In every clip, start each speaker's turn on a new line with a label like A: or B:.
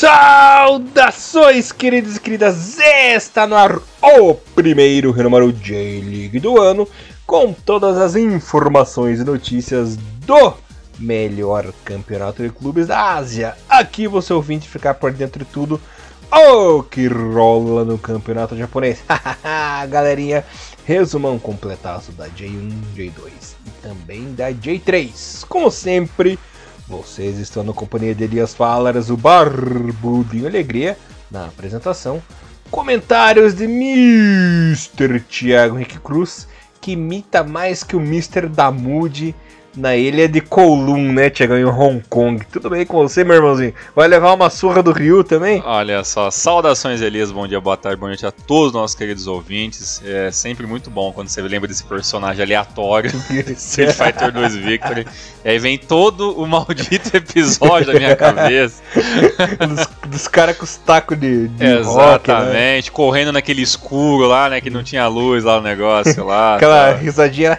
A: Saudações, queridos e queridas! Está no ar o primeiro Renomaru J-League do ano, com todas as informações e notícias do melhor campeonato de clubes da Ásia. Aqui você ouvinte ficar por dentro de tudo o que rola no campeonato japonês. Galerinha, resumão completaço da J1, J2 e também da J3. Como sempre vocês estão na companhia de Elias Falaras, o Barbudinho Alegria, na apresentação. Comentários de Mr. Thiago Henrique Cruz, que imita mais que o Mr. Damude na ilha de Kowloon, né, Tiagão, em Hong Kong. Tudo bem com você, meu irmãozinho? Vai levar uma surra do Rio também?
B: Olha só, saudações, Elias. Bom dia, boa tarde, boa noite a todos os nossos queridos ouvintes. É sempre muito bom quando você lembra desse personagem aleatório, Street Fighter 2 Victory. E aí vem todo o maldito episódio da minha cabeça.
A: dos, dos caras com os tacos de, de
B: Exatamente, rock, né? correndo naquele escuro lá, né, que não tinha luz lá no negócio lá.
A: Aquela tá. risadinha.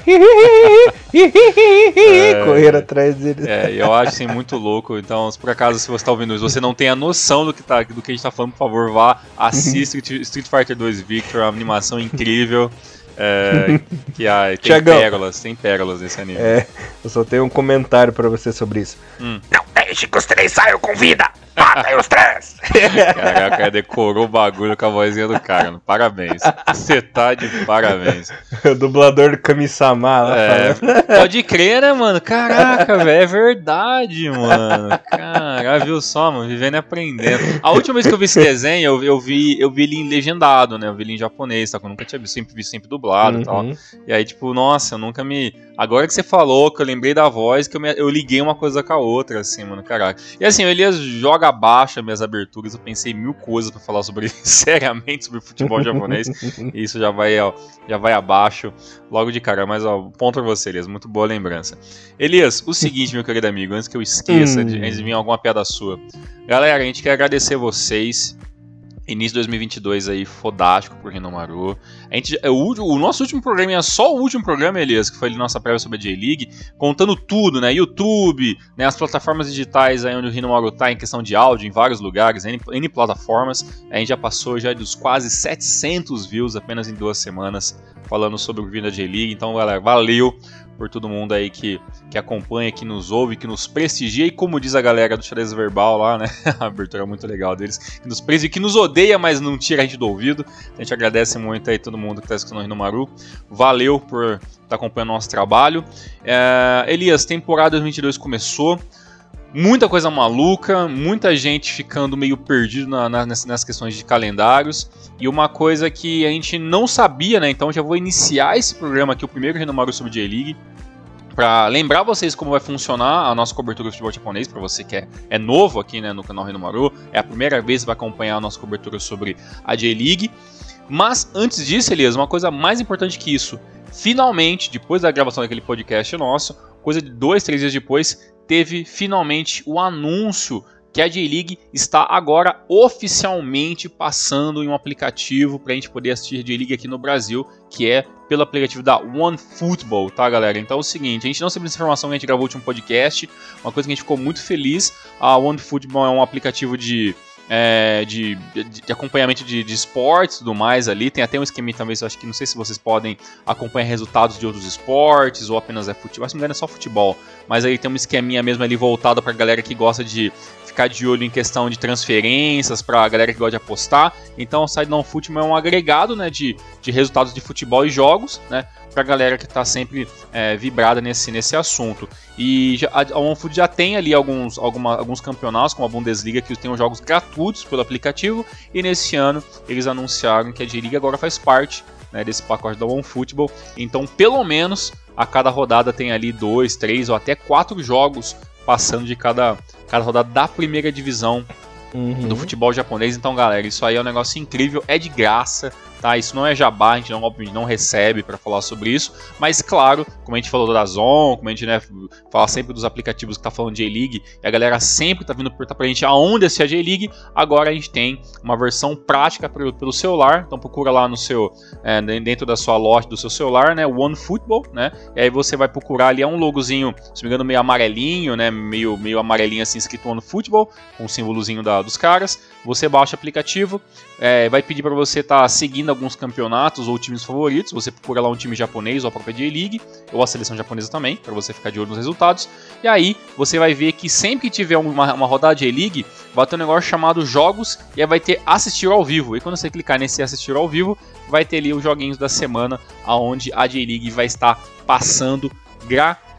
A: É, correr atrás dele.
B: É, eu acho assim muito louco. Então, se por acaso se você está ouvindo isso, você não tem a noção do que, tá, do que a gente está falando, por favor, vá, assista Street Fighter 2 Victor, uma animação incrível. É, que ah, tem Chegou. pérolas, tem pérolas nesse anime.
A: É, eu só tenho um comentário para você sobre isso.
C: Hum. Não deixe que os três saiam com vida! Matem os três!
B: Caraca, decorou o bagulho com a vozinha do cara. Parabéns. Você tá de parabéns.
A: o dublador do Kami-sama lá.
B: É, pode crer, né, mano? Caraca, velho, é verdade, mano. Caraca, viu só, mano? Vivendo e aprendendo. A última vez que eu vi esse desenho, eu, eu, vi, eu vi ele em legendado, né? Eu vi ele em japonês, tá? Eu nunca tinha visto, sempre vi sempre dublado e tal. Uhum. E aí, tipo, nossa, eu nunca me. Agora que você falou, que eu lembrei da voz, que eu, me... eu liguei uma coisa com a outra, assim, mano, caraca. E assim, o Elias joga abaixo minhas aberturas, eu pensei mil coisas para falar sobre seriamente sobre futebol japonês, e isso já vai, ó, já vai abaixo logo de cara. Mas, ó, ponto pra você, Elias, muito boa lembrança. Elias, o seguinte, meu querido amigo, antes que eu esqueça, de, antes de vir alguma piada sua. Galera, a gente quer agradecer vocês Início de 2022 aí, fodástico pro Renomaru. A gente, é o, o, nosso último programa é só o último programa, Elias, que foi a nossa prévia sobre a J-League, contando tudo, né? YouTube, né? As plataformas digitais aí onde o Renomaru tá em questão de áudio, em vários lugares, N, N plataformas. A gente já passou já dos quase 700 views apenas em duas semanas falando sobre o da J-League. Então, galera, valeu por todo mundo aí que, que acompanha, que nos ouve, que nos prestigia e como diz a galera do Xadrez Verbal lá, né? a abertura é muito legal deles, que nos prestigia, que nos odeia, mas não tira a gente do ouvido. A gente agradece muito aí todo mundo que está escutando no Maru. Valeu por estar tá acompanhando nosso trabalho. É, Elias, temporada 2022 começou muita coisa maluca, muita gente ficando meio perdido na, na, nas, questões de calendários. E uma coisa que a gente não sabia, né? Então já vou iniciar esse programa aqui, o primeiro Renomaru sobre J-League. Para lembrar vocês como vai funcionar a nossa cobertura do futebol japonês, para você que é, é, novo aqui né, no canal Renomaru, é a primeira vez que vai acompanhar a nossa cobertura sobre a J-League. Mas antes disso, Elias, uma coisa mais importante que isso, finalmente, depois da gravação daquele podcast nosso, coisa de dois, três dias depois, teve finalmente o anúncio que a J-League está agora oficialmente passando em um aplicativo para a gente poder assistir J-League aqui no Brasil, que é pelo aplicativo da OneFootball, tá, galera? Então é o seguinte, a gente não sabe essa informação que a gente gravou o último podcast, uma coisa que a gente ficou muito feliz, a OneFootball é um aplicativo de é, de, de, acompanhamento de, de esportes e tudo mais ali. Tem até um esquema também, eu acho que não sei se vocês podem acompanhar resultados de outros esportes ou apenas é futebol. Se não me engano é só futebol. Mas aí tem um esqueminha mesmo ali voltado pra galera que gosta de ficar de olho em questão de transferências para a galera que gosta de apostar. Então o Side Down Football é um agregado né, de, de resultados de futebol e jogos, né? Para a galera que está sempre é, vibrada nesse, nesse assunto. E já, a OneFoot já tem ali alguns, alguma, alguns campeonatos, como a Bundesliga, que tem jogos gratuitos pelo aplicativo, e nesse ano eles anunciaram que a J-League agora faz parte né, desse pacote da OneFootball. Então, pelo menos, a cada rodada tem ali dois, três ou até quatro jogos passando de cada, cada rodada da primeira divisão Uhum. do futebol japonês. Então, galera, isso aí é um negócio incrível, é de graça. Tá? Isso não é jabá, a gente não, não recebe para falar sobre isso, mas claro, como a gente falou do Dazon, como a gente né, fala sempre dos aplicativos que tá falando de J-League, e a galera sempre tá vindo perguntar pra gente aonde assistir a J-League, agora a gente tem uma versão prática pelo, pelo celular, então procura lá no seu, é, dentro da sua loja do seu celular, né, One Football, né, e aí você vai procurar ali, é um logozinho, se me engano, meio amarelinho, né, meio, meio amarelinho assim, escrito One Football, com o símbolozinho da, dos caras, você baixa o aplicativo, é, vai pedir para você estar tá seguindo alguns campeonatos ou times favoritos. Você procura lá um time japonês ou a própria J-League, ou a seleção japonesa também, para você ficar de olho nos resultados. E aí você vai ver que sempre que tiver uma, uma rodada de J-League, vai ter um negócio chamado Jogos e aí vai ter Assistir ao Vivo. E quando você clicar nesse Assistir ao Vivo, vai ter ali os joguinhos da semana, aonde a J-League vai estar passando gratuitamente.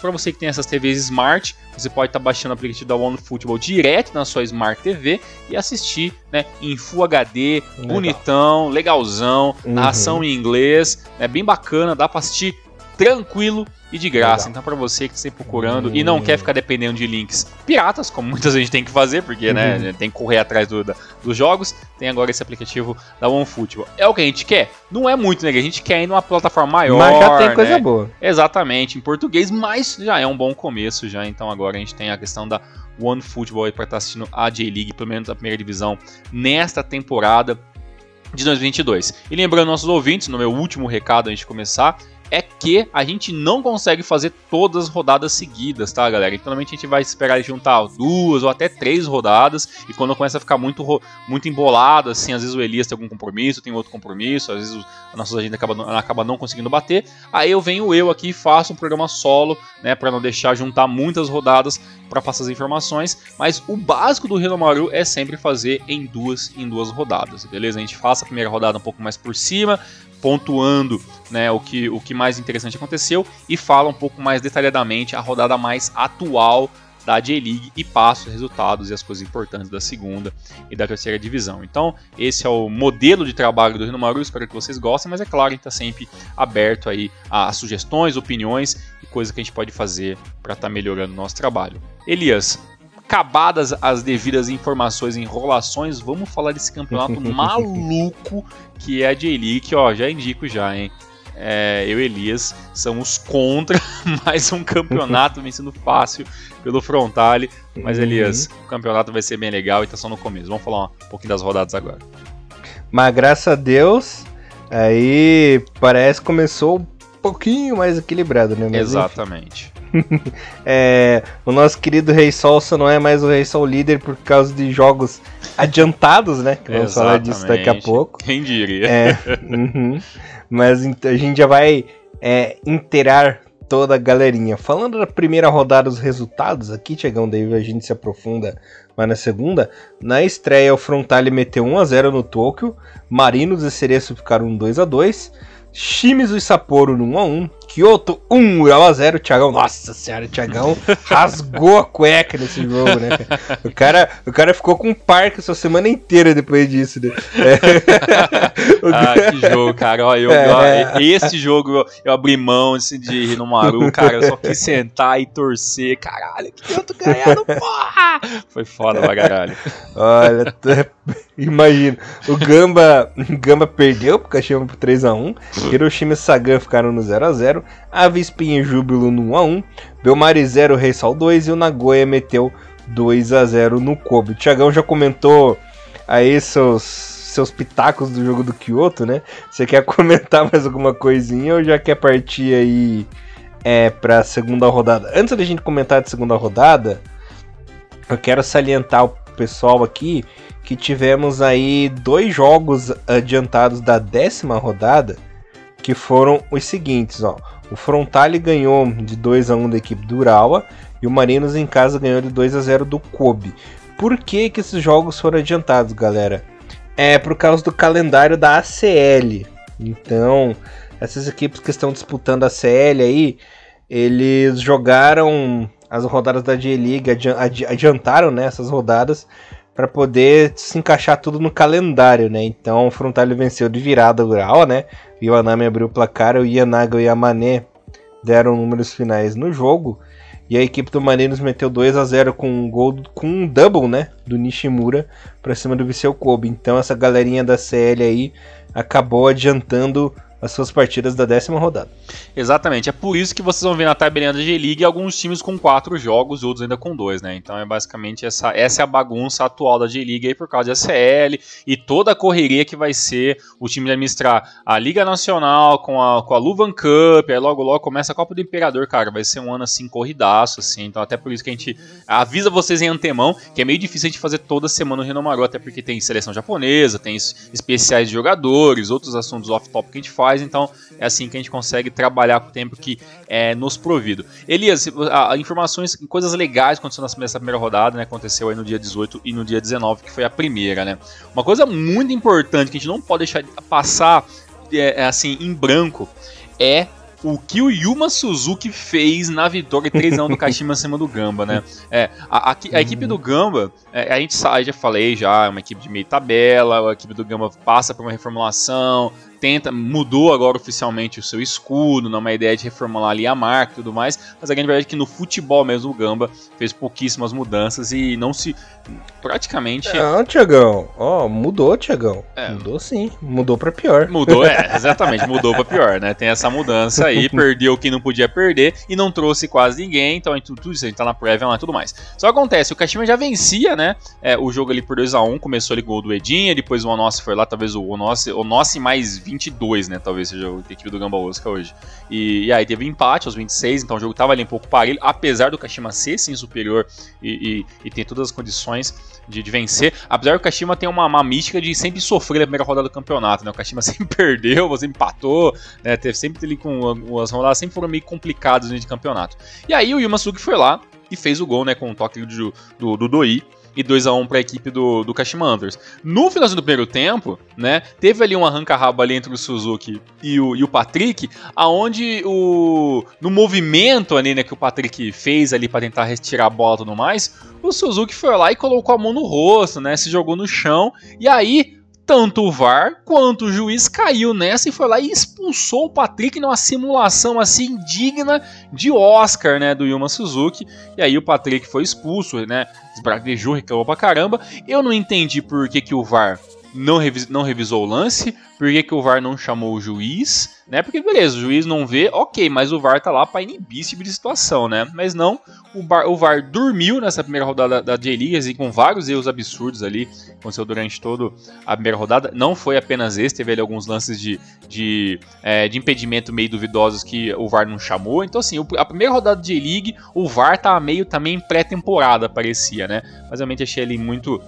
B: Para você que tem essas TVs Smart, você pode estar tá baixando o aplicativo da One Football direto na sua Smart TV e assistir né, em Full HD, Legal. bonitão, legalzão, uhum. narração em inglês, é bem bacana, dá para assistir tranquilo e de graça. Legal. Então, para você que está procurando hum. e não quer ficar dependendo de links piratas, como muita gente tem que fazer, porque né, uhum. né, tem que correr atrás do, da, dos jogos, tem agora esse aplicativo da OneFootball. É o que a gente quer? Não é muito, né? A gente quer ir numa plataforma maior.
A: Mas já tem
B: né?
A: coisa boa.
B: Exatamente, em português, mas já é um bom começo já. Então agora a gente tem a questão da OneFootball para estar tá assistindo a J-League, pelo menos a primeira divisão, nesta temporada de 2022. E lembrando nossos ouvintes, no meu último recado antes de começar, é que a gente não consegue fazer todas as rodadas seguidas, tá, galera? Então, normalmente a gente vai esperar juntar duas ou até três rodadas, e quando começa a ficar muito, muito embolado, assim, às vezes o Elias tem algum compromisso, tem outro compromisso, às vezes a nossa agenda acaba, acaba não conseguindo bater, aí eu venho eu aqui e faço um programa solo, né, para não deixar juntar muitas rodadas para passar as informações, mas o básico do Renomaru é sempre fazer em duas em duas rodadas, beleza? A gente faça a primeira rodada um pouco mais por cima, pontuando né, o, que, o que mais interessante aconteceu e fala um pouco mais detalhadamente a rodada mais atual da J-League e passa os resultados e as coisas importantes da segunda e da terceira divisão. Então, esse é o modelo de trabalho do Renomaru, espero que vocês gostem, mas é claro, a gente está sempre aberto aí a sugestões, opiniões e coisas que a gente pode fazer para estar tá melhorando o nosso trabalho. Elias, acabadas as devidas informações e enrolações, vamos falar desse campeonato maluco que é a J-League, que ó, já indico já, hein. É, eu e Elias somos contra mais um campeonato vencendo fácil pelo Frontale. Mas, uhum. Elias, o campeonato vai ser bem legal e tá só no começo. Vamos falar um pouquinho das rodadas agora.
A: Mas graças a Deus, aí parece que começou um pouquinho mais equilibrado, né? Mas,
B: Exatamente.
A: é, o nosso querido Rei Sol só não é mais o Rei Sol líder por causa de jogos adiantados, né? Que vamos falar disso daqui a pouco.
B: Quem diria?
A: É, uhum. Mas a gente já vai é, inteirar toda a galerinha. Falando da primeira rodada, os resultados aqui, Tiagão, daí a gente se aprofunda mas na segunda, na estreia o Frontale meteu 1x0 no Tóquio, Marinos e Cereço ficaram 2 a 2 Shimizu e Sapporo no 1x1. Kyoto 1, Ural a 0. Thiagão, nossa senhora, o Thiagão rasgou a cueca nesse jogo, né? O cara, o cara ficou com um parque essa semana inteira depois disso, né?
B: É. ah, que jogo, cara. Ó, eu, é. ó, esse jogo eu, abri mão assim, de Rinomaru, cara. Eu só quis sentar e torcer. Caralho, que Kyoto ganhando, porra! Foi foda pra caralho.
A: Olha, imagina. O Gamba, Gamba perdeu pro Kashima por 3x1. Hiroshima e Sagan ficaram no 0x0. A Vispinha e Júbilo no 1x1, Belmari 0, Rei Sol 2 e o Nagoya meteu 2x0 no Kobe. O Thiagão já comentou aí seus, seus pitacos do jogo do Kyoto, né? Você quer comentar mais alguma coisinha ou já quer partir aí é, pra segunda rodada? Antes da gente comentar de segunda rodada, eu quero salientar o pessoal aqui que tivemos aí dois jogos adiantados da décima rodada que foram os seguintes, ó. O Frontale ganhou de 2 a 1 da equipe do Urawa e o Marinos em casa ganhou de 2 a 0 do Kobe. Por que, que esses jogos foram adiantados, galera? É por causa do calendário da ACL. Então, essas equipes que estão disputando a CL aí, eles jogaram as rodadas da J-League, adiantaram né, essas rodadas para poder se encaixar tudo no calendário, né? Então o Frontale venceu de virada rural, né? O Iwanami abriu o placar, o Yanaga e o Yamane deram números finais no jogo. E a equipe do Marinos meteu 2 a 0 com um gol com um double, né, do Nishimura para cima do Viseu Kobe. Então essa galerinha da CL aí acabou adiantando as suas partidas da décima rodada.
B: Exatamente, é por isso que vocês vão ver na tabelinha da G-League alguns times com quatro jogos e outros ainda com dois, né? Então é basicamente essa, essa é a bagunça atual da G-League aí por causa da CL e toda a correria que vai ser o time administrar a Liga Nacional com a, com a Luvan Cup, aí logo logo começa a Copa do Imperador, cara, vai ser um ano assim corridaço, assim, então até por isso que a gente avisa vocês em antemão que é meio difícil a gente fazer toda semana o Renomaru, até porque tem seleção japonesa, tem especiais de jogadores, outros assuntos off-top que a gente faz, faz, então é assim que a gente consegue trabalhar com o tempo que é nos provido. Elias, a, a, informações, coisas legais aconteceram nessa primeira rodada, né? Aconteceu aí no dia 18 e no dia 19, que foi a primeira, né? Uma coisa muito importante que a gente não pode deixar de passar é, é assim em branco é o que o Yuma Suzuki fez na vitória 3 do Kashima acima do Gamba, né? É, a, a, a equipe do Gamba, é, a gente já falei já, é uma equipe de meio tabela, a equipe do Gamba passa por uma reformulação, tenta, mudou agora oficialmente o seu escudo, numa é ideia de reformular ali a marca e tudo mais, mas a grande verdade é que no futebol mesmo o Gamba fez pouquíssimas mudanças e não se. praticamente.
A: Não, Tiagão, ó, oh, mudou, Tiagão. É. Mudou sim, mudou pra pior.
B: Mudou, é, exatamente, mudou pra pior, né? Tem essa mudança aí, perdeu quem não podia perder e não trouxe quase ninguém, então tudo isso, a gente tá na prévia lá e tudo mais. Só acontece, o Kashima já vencia, né? É, o jogo ali por 2x1, começou ali gol do Edinha, depois o Onossi foi lá, talvez o Onossi, Onossi mais 20 22, né? Talvez seja a equipe do Gamba Osaka hoje. E, e, aí teve empate aos 26, então o jogo tava ali um pouco parelho, apesar do Kashima ser sim superior e, e, e ter todas as condições de, de, vencer. Apesar que o Kashima tem uma, uma mística de sempre sofrer na primeira rodada do campeonato, né? O Kashima sempre perdeu, você empatou, né? Teve sempre ali com as rodadas sempre foram meio complicadas de campeonato. E aí o Yumasugi foi lá e fez o gol, né? Com o toque do, do, do Doi e 2 a 1 para a equipe do, do Kashima Antlers. No finalzinho do primeiro tempo, né, teve ali um arranca-rabo ali entre o Suzuki e o, e o Patrick, aonde o no movimento ali, né, que o Patrick fez ali para tentar retirar a bola e tudo mais, o Suzuki foi lá e colocou a mão no rosto, né, se jogou no chão, e aí tanto o VAR quanto o juiz caiu nessa e foi lá e expulsou o Patrick numa simulação assim digna de Oscar, né, do Yuma Suzuki. E aí o Patrick foi expulso, né? Esbraguejou, reclamou pra caramba. Eu não entendi por que, que o VAR não, revis, não revisou o lance, por que, que o VAR não chamou o juiz, né? Porque beleza, o juiz não vê, ok, mas o VAR tá lá para inibir esse tipo de situação, né? Mas não, o, bar, o VAR dormiu nessa primeira rodada da, J-League, assim, com vários erros absurdos ali, aconteceu durante toda a primeira rodada. Não foi apenas esse, teve ali alguns lances de, de, é, de impedimento meio duvidosos que o VAR não chamou. Então, assim, a primeira rodada da J-League, o VAR tá meio também pré-temporada, parecia, né? Mas realmente achei ele muito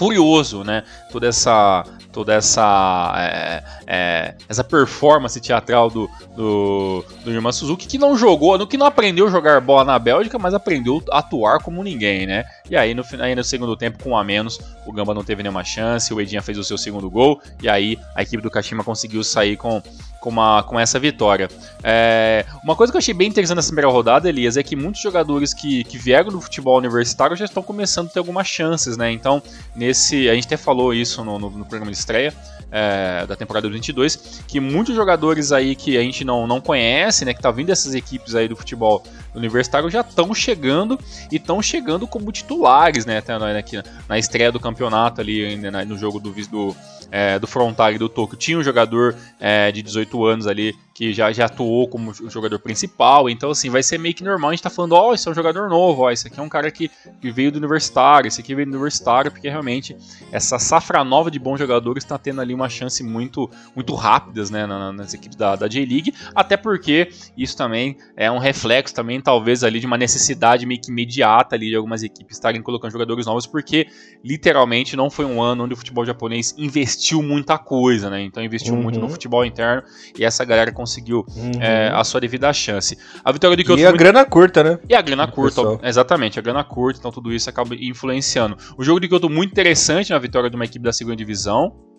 B: curioso, né? Toda essa, toda essa, é, é, essa performance teatral do, do, do Yuma Suzuki que não jogou, no que não aprendeu a jogar bola na Bélgica, mas aprendeu a atuar como ninguém, né? E aí no, aí no segundo tempo, com um a menos, o Gamba não teve nenhuma chance, o Edinha fez o seu segundo gol, e aí a equipe do Kashima conseguiu sair com com, uma, com essa vitória. É, uma coisa que eu achei bem interessante nessa primeira rodada, Elias, é que muitos jogadores que, que vieram do futebol universitário já estão começando a ter algumas chances, né? Então, nesse. A gente até falou isso no, no, no programa de estreia. É, da temporada 22, que muitos jogadores aí que a gente não, não conhece, né, que tá vindo dessas equipes aí do futebol universitário já estão chegando e estão chegando como titulares, né, até aqui na estreia do campeonato ali no jogo do, do é, do Frontag do Tokyo tinha um jogador é, de 18 anos ali que já, já atuou como jogador principal, então assim, vai ser meio que normal a gente tá falando, ó, oh, esse é um jogador novo, ó, esse aqui é um cara que, que veio do universitário, esse aqui veio do universitário, porque realmente essa safra nova de bons jogadores está tendo ali uma chance muito muito rápidas, né, nas equipes da, da J-League, até porque isso também é um reflexo também, talvez ali de uma necessidade meio que imediata ali de algumas equipes estarem colocando jogadores novos, porque literalmente não foi um ano onde o futebol japonês investiu muita coisa, né, então investiu uhum. muito no futebol interno, e essa galera conseguiu conseguiu uhum. é, a sua devida chance. A vitória do
A: Kyoto. E a muito... grana curta, né?
B: E a grana curta, exatamente, a grana curta, então tudo isso acaba influenciando. O jogo de Kyoto muito interessante na vitória de uma equipe da segunda divisão.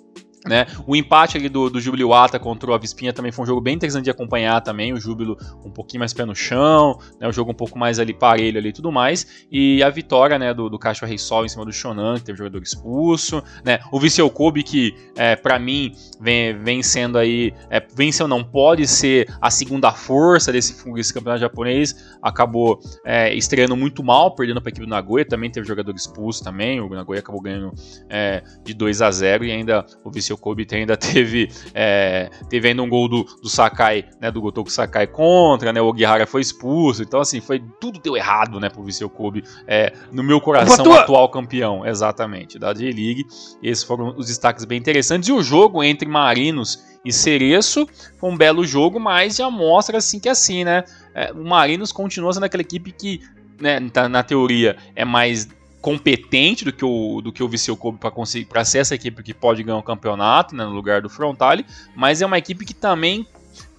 B: Né? O empate ali do, do Júbilo Iwata contra o Avispinha também foi um jogo bem interessante de acompanhar também. O Júbilo um pouquinho mais pé no chão, né? o jogo um pouco mais ali parelho ali e tudo mais. E a vitória né, do, do Caixa Rei Sol em cima do Shonan, que teve jogador expulso. Né? O Viseu Kobe, que é, para mim vem, vem sendo aí, é, venceu não, pode ser a segunda força desse, desse campeonato japonês, acabou é, estreando muito mal, perdendo para a equipe do Nagoya. Também teve jogador expulso também. O Nagoya acabou ganhando é, de 2 a 0 e ainda o Viseu Viseu Kobe ainda teve, é, teve ainda um gol do, do Sakai, né, do Gotoku Sakai contra, né, o Ogihara foi expulso, então assim, foi tudo deu errado, né, pro Viseu Kobe, é, no meu coração, o atual campeão, exatamente, da J-League, esses foram os destaques bem interessantes, e o jogo entre Marinos e Cereço foi um belo jogo, mas já mostra assim que é assim, né, é, o Marinos continua sendo aquela equipe que, né, tá, na teoria, é mais competente do que o, do que o Viseu Kobe para conseguir para ser essa equipe que pode ganhar o campeonato né, no lugar do Frontale, mas é uma equipe que também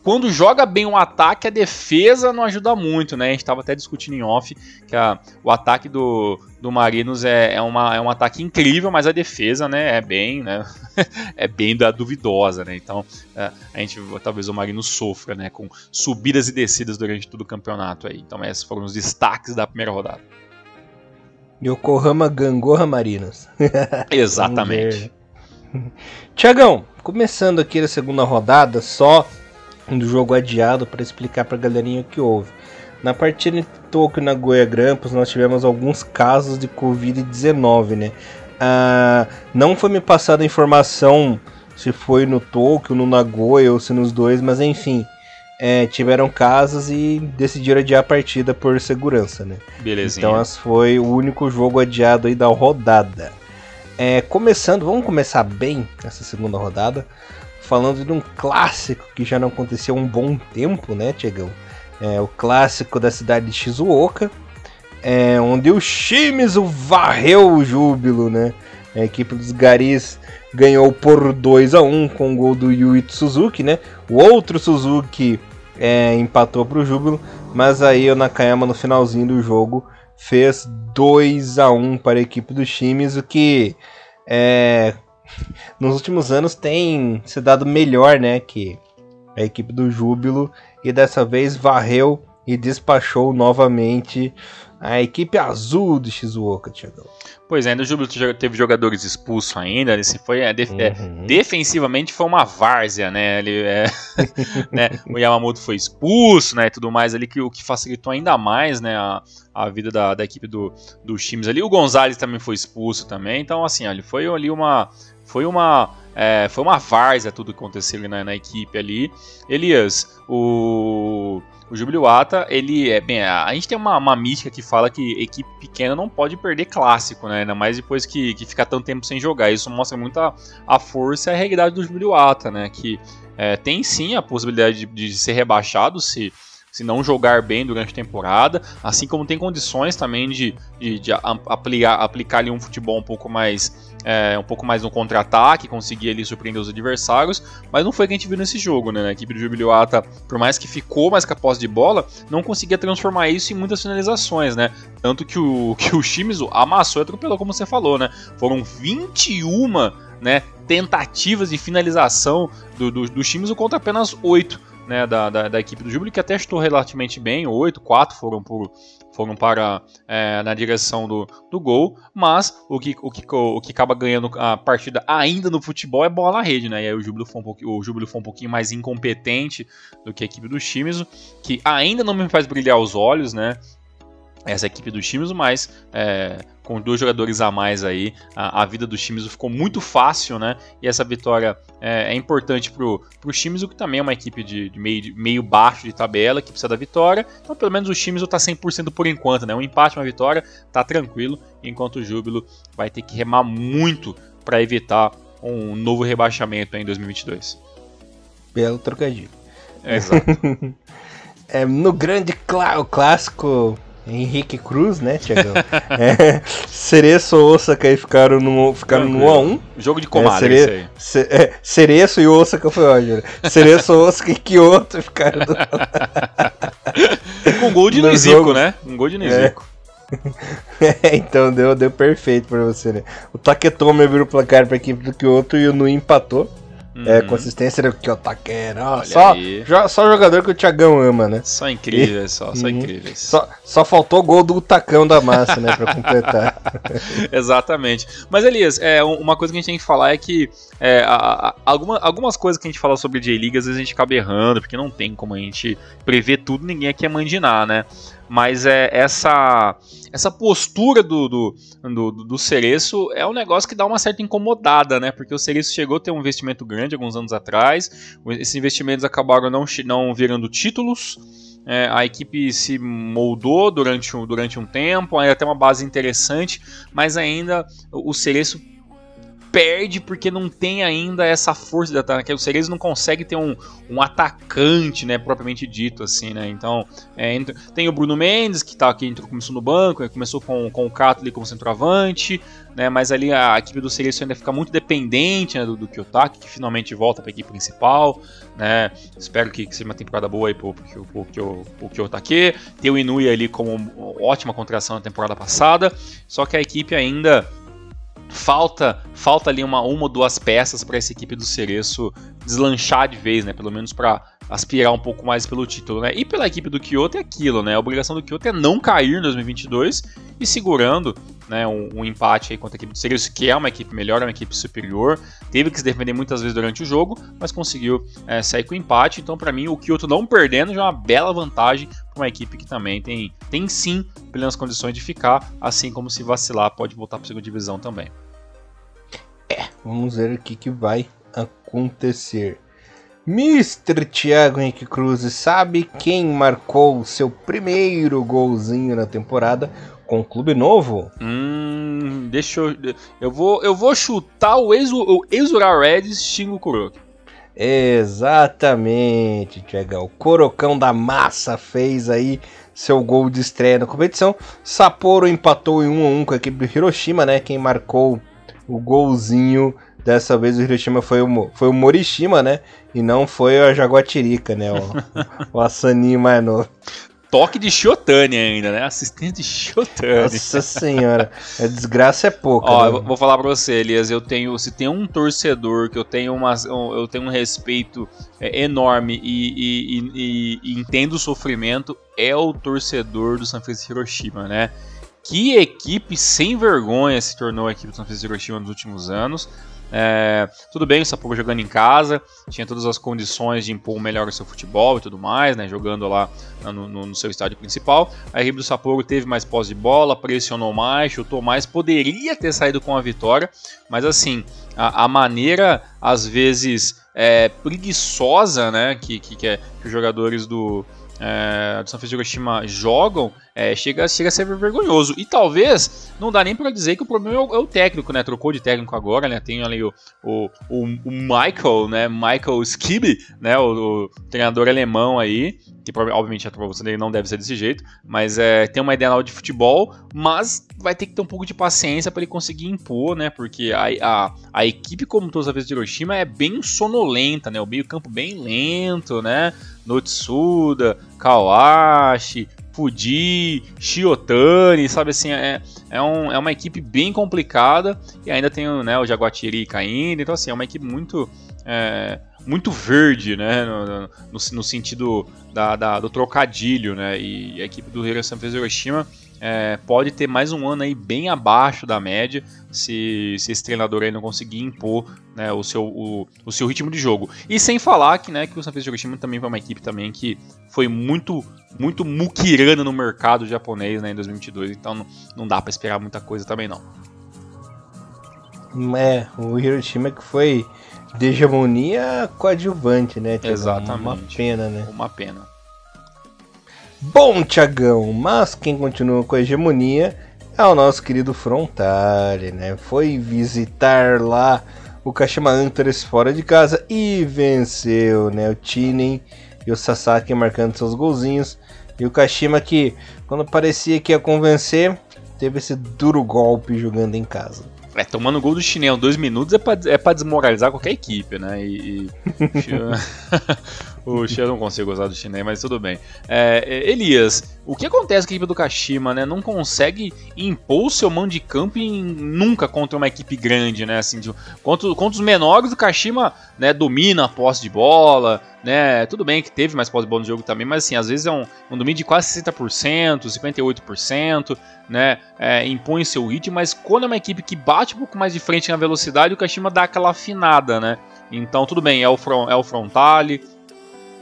B: quando joga bem o ataque, a defesa não ajuda muito, né? A gente estava até discutindo em off que a, o ataque do, do Marinos é, é, uma, é um ataque incrível, mas a defesa, né, é bem, né, é bem da duvidosa, né? Então, é, a gente talvez o Marinos sofra, né, com subidas e descidas durante todo o campeonato aí. Então, esses foram os destaques da primeira rodada.
A: Yokohama Gangorra Marinos.
B: Exatamente.
A: Tiagão, começando aqui a segunda rodada, só do jogo adiado para explicar para a galerinha o que houve. Na partida entre Tokyo e Nagoya Grampus, nós tivemos alguns casos de Covid-19, né? Ah, não foi me passada a informação se foi no Tokyo, no Nagoya ou se nos dois, mas enfim, é, tiveram casos e decidiram adiar a partida por segurança, né?
B: Belezinha.
A: Então esse foi o único jogo adiado aí da rodada. É, começando, vamos começar bem essa segunda rodada, falando de um clássico que já não aconteceu há um bom tempo, né, Tiagão? É, o clássico da cidade de Shizuoka, é, onde o Shimizu varreu o júbilo, né? A equipe dos Garis ganhou por 2 a 1 com o gol do Yuichi Suzuki, né? O outro Suzuki é, empatou para o Júbilo, mas aí o Nakayama no finalzinho do jogo fez 2 a 1 para a equipe do Shimizu, o que é, nos últimos anos tem se dado melhor, né, que a equipe do Júbilo e dessa vez varreu e despachou novamente a equipe azul de Shizuoka, Thiago.
B: Pois é, ainda o Júbilo teve jogadores expulsos ainda. Esse foi, é, def é, uhum. defensivamente foi uma várzea, né? Ele, é, né? O Yamamoto foi expulso, né? E tudo mais ali, que, o que facilitou ainda mais, né? A, a vida da, da equipe do, do times ali. O Gonzalez também foi expulso também. Então, assim, olha, foi ali uma. Foi uma. É, foi uma várzea tudo que aconteceu ali na, na equipe ali. Elias, o o Jubiluata, ele é bem. A gente tem uma, uma mística que fala que equipe pequena não pode perder clássico, né? Ainda mais depois que, que fica tanto tempo sem jogar. Isso mostra muito a, a força e a realidade do Jubiluata, né? Que é, tem sim a possibilidade de, de ser rebaixado se se não jogar bem durante a temporada, assim como tem condições também de, de, de aplicar, aplicar ali um futebol um pouco mais é, um pouco mais no contra-ataque, conseguir ali surpreender os adversários, mas não foi o que a gente viu nesse jogo, né? A equipe do Jubiluata, por mais que ficou mais capaz de bola, não conseguia transformar isso em muitas finalizações, né? Tanto que o, que o Shimizu amassou e atropelou, como você falou, né? Foram 21 né, tentativas de finalização do, do, do Shimizu contra apenas 8 né, da, da, da, equipe do Júbilo, que até estou relativamente bem, 8, 4 foram, por, foram para é, na direção do, do gol, mas o que, o, que, o que acaba ganhando a partida ainda no futebol é bola na rede, né? E aí o Júbilo foi um pouquinho, o foi um pouquinho mais incompetente do que a equipe do Shimizu, que ainda não me faz brilhar os olhos, né? essa equipe do Shimizu, mas é, com dois jogadores a mais aí, a, a, vida do Shimizu ficou muito fácil, né? E essa vitória é, é importante pro, pro Shimizu, que também é uma equipe de, de, meio, de meio baixo de tabela, que precisa da vitória. Então, pelo menos o Shimizu tá 100% por enquanto, né? Um empate, uma vitória, tá tranquilo, enquanto o Júbilo vai ter que remar muito para evitar um novo rebaixamento em 2022.
A: Belo trocadilho.
B: É, exato.
A: é, no grande clá clássico Henrique Cruz, né, Tiagão? é, Cereço Osaka aí ficaram no, ficaram no 1x1.
B: Jogo de comadre,
A: é, Cere, ce, é, Cereço e Osaka foi ótimo. Cereço, Osaka e Kyoto ficaram do...
B: Com gol de Nizico, né? Um gol de Nizico.
A: É. então deu, deu perfeito pra você, né? O Taketomi virou o placar pra equipe do Kyoto e o Nui empatou. Uhum. É, consistência do Kyotaquera. Só, jo, só jogador que o Thiagão ama, né?
B: Só incríveis, e, só, só uhum. incríveis.
A: Só, só faltou o gol do tacão da massa, né, pra completar.
B: Exatamente. Mas, Elias, é, uma coisa que a gente tem que falar é que é, a, a, alguma, algumas coisas que a gente fala sobre J-League, às vezes a gente acaba errando, porque não tem como a gente prever tudo, ninguém aqui é mandinar, né? Mas é essa essa postura do, do, do, do Cereço é um negócio que dá uma certa incomodada, né? Porque o Cereço chegou a ter um investimento grande alguns anos atrás, esses investimentos acabaram não, não virando títulos, é, a equipe se moldou durante, durante um tempo, ainda tem uma base interessante, mas ainda o Cereço perde porque não tem ainda essa força de ataque. O Cerezo não consegue ter um, um atacante, né, propriamente dito, assim, né? Então, é, tem o Bruno Mendes, que tá aqui, entrou, começou no banco, começou com, com o Cato ali como centroavante, né? Mas ali a equipe do Cerezo ainda fica muito dependente né, do, do Kiyotaki, que finalmente volta para a equipe principal, né? Espero que, que seja uma temporada boa aí pro, pro, pro, pro, pro Kiyotake. Tem o Inui ali como ótima contratação na temporada passada, só que a equipe ainda falta falta ali uma, uma ou duas peças para essa equipe do Cereço deslanchar de vez, né? Pelo menos para aspirar um pouco mais pelo título, né? E pela equipe do Kyoto é aquilo, né? A obrigação do Kyoto é não cair em 2022 e segurando, né, um, um, empate aí contra a equipe do Cereço, que é uma equipe melhor, é uma equipe superior. Teve que se defender muitas vezes durante o jogo, mas conseguiu é, sair com empate. Então, para mim, o Kyoto não perdendo já é uma bela vantagem para uma equipe que também tem, tem sim plenas condições de ficar, assim como se vacilar pode voltar para a segunda divisão também.
A: É, vamos ver o que, que vai acontecer. Mr. Thiago Henrique Cruz sabe quem marcou o seu primeiro golzinho na temporada com o clube novo?
B: Hum, deixa eu. Eu vou, eu vou chutar o Exura Reds Shingo Kuroki.
A: Exatamente, Tiagão. O Corocão da Massa fez aí seu gol de estreia na competição. Sapporo empatou em 1 a 1 com a equipe do Hiroshima, né? Quem marcou o golzinho dessa vez o Hiroshima foi o, foi o Morishima, né? E não foi a Jaguatirica, né? O, o Asani mais novo
B: toque de Shotani ainda, né? Assistente de Shotani.
A: Nossa senhora, a desgraça é pouca.
B: Ó, né? vou falar pra você, Elias, eu tenho, se tem um torcedor que eu tenho, uma, eu tenho um respeito é, enorme e, e, e, e, entendo o sofrimento, é o torcedor do San Francisco Hiroshima, né? Que equipe sem vergonha se tornou a equipe do San Francisco Hiroshima nos últimos anos. É, tudo bem, o Sapporo jogando em casa, tinha todas as condições de impor melhor o seu futebol e tudo mais, né, jogando lá no, no, no seu estádio principal. A equipe do Sapporo teve mais posse de bola, pressionou mais, chutou mais, poderia ter saído com a vitória, mas assim, a, a maneira às vezes é, preguiçosa né, que, que, que, é, que os jogadores do, é, do San Francisco Hiroshima jogam é, chega, chega a ser vergonhoso. E talvez não dá nem para dizer que o problema é o, é o, técnico, né? Trocou de técnico agora, né? Tem ali o, o, o, o Michael, né? Michael Skibbe, né? O, o, treinador alemão aí, que obviamente a tradução dele não deve ser desse jeito, mas é, tem uma ideia nova de futebol, mas vai ter que ter um pouco de paciência para ele conseguir impor, né? Porque a, a, a equipe, como todas as vezes de Hiroshima, é bem sonolenta, né? O meio-campo bem lento, né? Notsuda, Kawashi, Fuji, Shiotani, sabe assim, é, é, um, é uma equipe bem complicada e ainda tem né, o Jaguatiri caindo, então assim, é uma equipe muito é, muito verde, né, no, no, no sentido da, da, do trocadilho, né, e a equipe do Hiro Sanfrecce Hiroshima é, pode ter mais um ano aí bem abaixo da média se, se esse treinador aí não conseguir impor né, o, seu, o, o, seu ritmo de jogo. E sem falar que, né, que o Sanfrecce Hiroshima também foi uma equipe também que foi muito muito mukirana no mercado japonês né, em 2022, então não, não dá para esperar muita coisa também não.
A: É, o Hiroshima que foi de hegemonia coadjuvante, né?
B: Exatamente.
A: Uma pena, né?
B: Uma pena.
A: Bom, Tiagão, mas quem continua com a hegemonia é o nosso querido Frontale, né? Foi visitar lá o Kashima Antlers fora de casa e venceu, né? O Tinen e o Sasaki marcando seus golzinhos. E o Kashima que, quando parecia que ia convencer, teve esse duro golpe jogando em casa.
B: É, tomando gol do chinelo dois minutos é pra, é pra desmoralizar qualquer equipe, né? E, e o Xia não consigo gostar do chinês, mas tudo bem. É, é, Elias, o que acontece com a equipe do Kashima, né? Não consegue impor o seu mão de campo em, nunca contra uma equipe grande, né? Assim, de, contra, contra os menores, o Kashima né, domina a posse de bola, né? Tudo bem que teve mais posse de bola no jogo também, mas assim, às vezes é um, um domínio de quase 60%, 58%, né? É, impõe seu ritmo, mas quando é uma equipe que bate um pouco mais de frente na velocidade, o Kashima dá aquela afinada, né? Então tudo bem, é o, front, é o Frontale,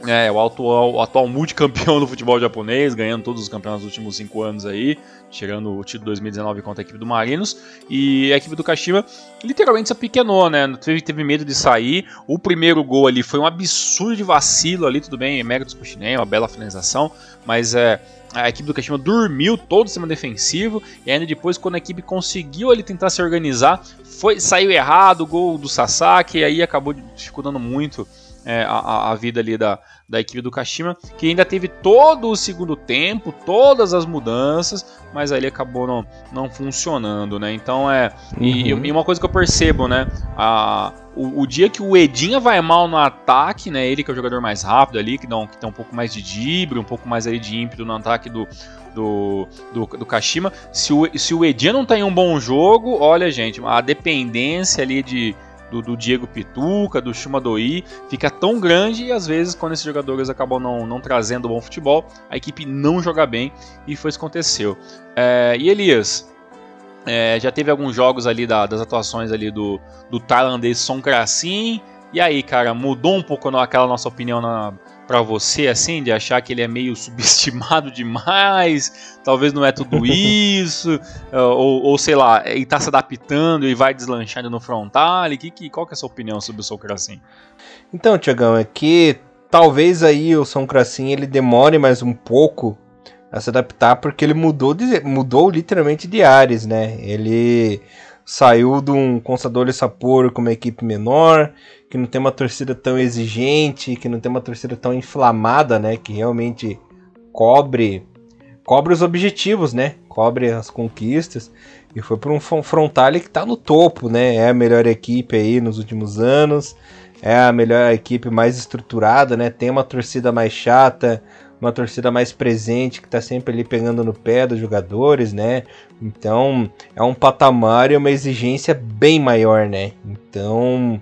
B: é, o atual, o atual multicampeão do futebol japonês, ganhando todos os campeonatos dos últimos cinco anos aí, tirando o título 2019 contra a equipe do Marinos. E a equipe do Kashima literalmente se apequenou, né? Teve, teve medo de sair. O primeiro gol ali foi um absurdo de vacilo ali, tudo bem, méritos pro Chinem, uma bela finalização, mas é. A equipe do Kashima dormiu todo o sistema defensivo e ainda depois, quando a equipe conseguiu ali tentar se organizar, foi saiu errado o gol do Sasaki e aí acabou dificultando muito é, a, a, vida ali da, da equipe do Kashima, que ainda teve todo o segundo tempo, todas as mudanças, mas ele acabou não, não funcionando, né? Então é. Uhum. E, e, uma coisa que eu percebo, né? A, o, o, dia que o Edinha vai mal no ataque, né? Ele que é o jogador mais rápido ali, que, dá um, que tem um pouco mais de dibre, um pouco mais aí de ímpeto no ataque do, do, do, do Kashima. Se o, se o Edinha não tá em um bom jogo, olha, gente, a dependência ali de do, do Diego Pituca, do Shumadoi, fica tão grande e às vezes quando esses jogadores acabam não, não trazendo bom futebol, a equipe não joga bem e foi isso que aconteceu. É, e Elias, é, já teve alguns jogos ali da, das atuações ali do, do tailandês Son Krasin, e aí, cara, mudou um pouco aquela nossa opinião na, para você, assim, de achar que ele é meio subestimado demais, talvez não é tudo isso, ou, ou, sei lá, ele tá se adaptando e vai deslanchando no frontal, que, que, qual que é a sua opinião sobre o São Crassin?
A: Então, Tiagão, é que talvez aí o São Crassin ele demore mais um pouco a se adaptar, porque ele mudou, de, mudou literalmente de ares, né? Ele saiu de um Consadole Sapporo com uma equipe menor, que não tem uma torcida tão exigente, que não tem uma torcida tão inflamada, né? Que realmente cobre cobre os objetivos, né? Cobre as conquistas. E foi para um Frontale que está no topo, né? É a melhor equipe aí nos últimos anos. É a melhor equipe mais estruturada, né? Tem uma torcida mais chata, uma torcida mais presente que está sempre ali pegando no pé dos jogadores, né? Então é um patamar e uma exigência bem maior, né? Então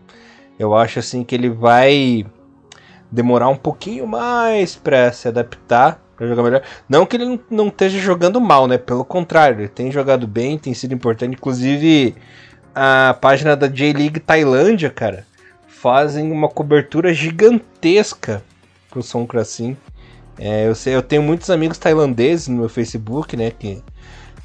A: eu acho assim que ele vai demorar um pouquinho mais para se adaptar para jogar melhor. Não que ele não esteja jogando mal, né? Pelo contrário, ele tem jogado bem, tem sido importante. Inclusive a página da J-League Tailândia, cara, fazem uma cobertura gigantesca pro Som Krasin. É, eu, sei, eu tenho muitos amigos tailandeses no meu Facebook, né? Que,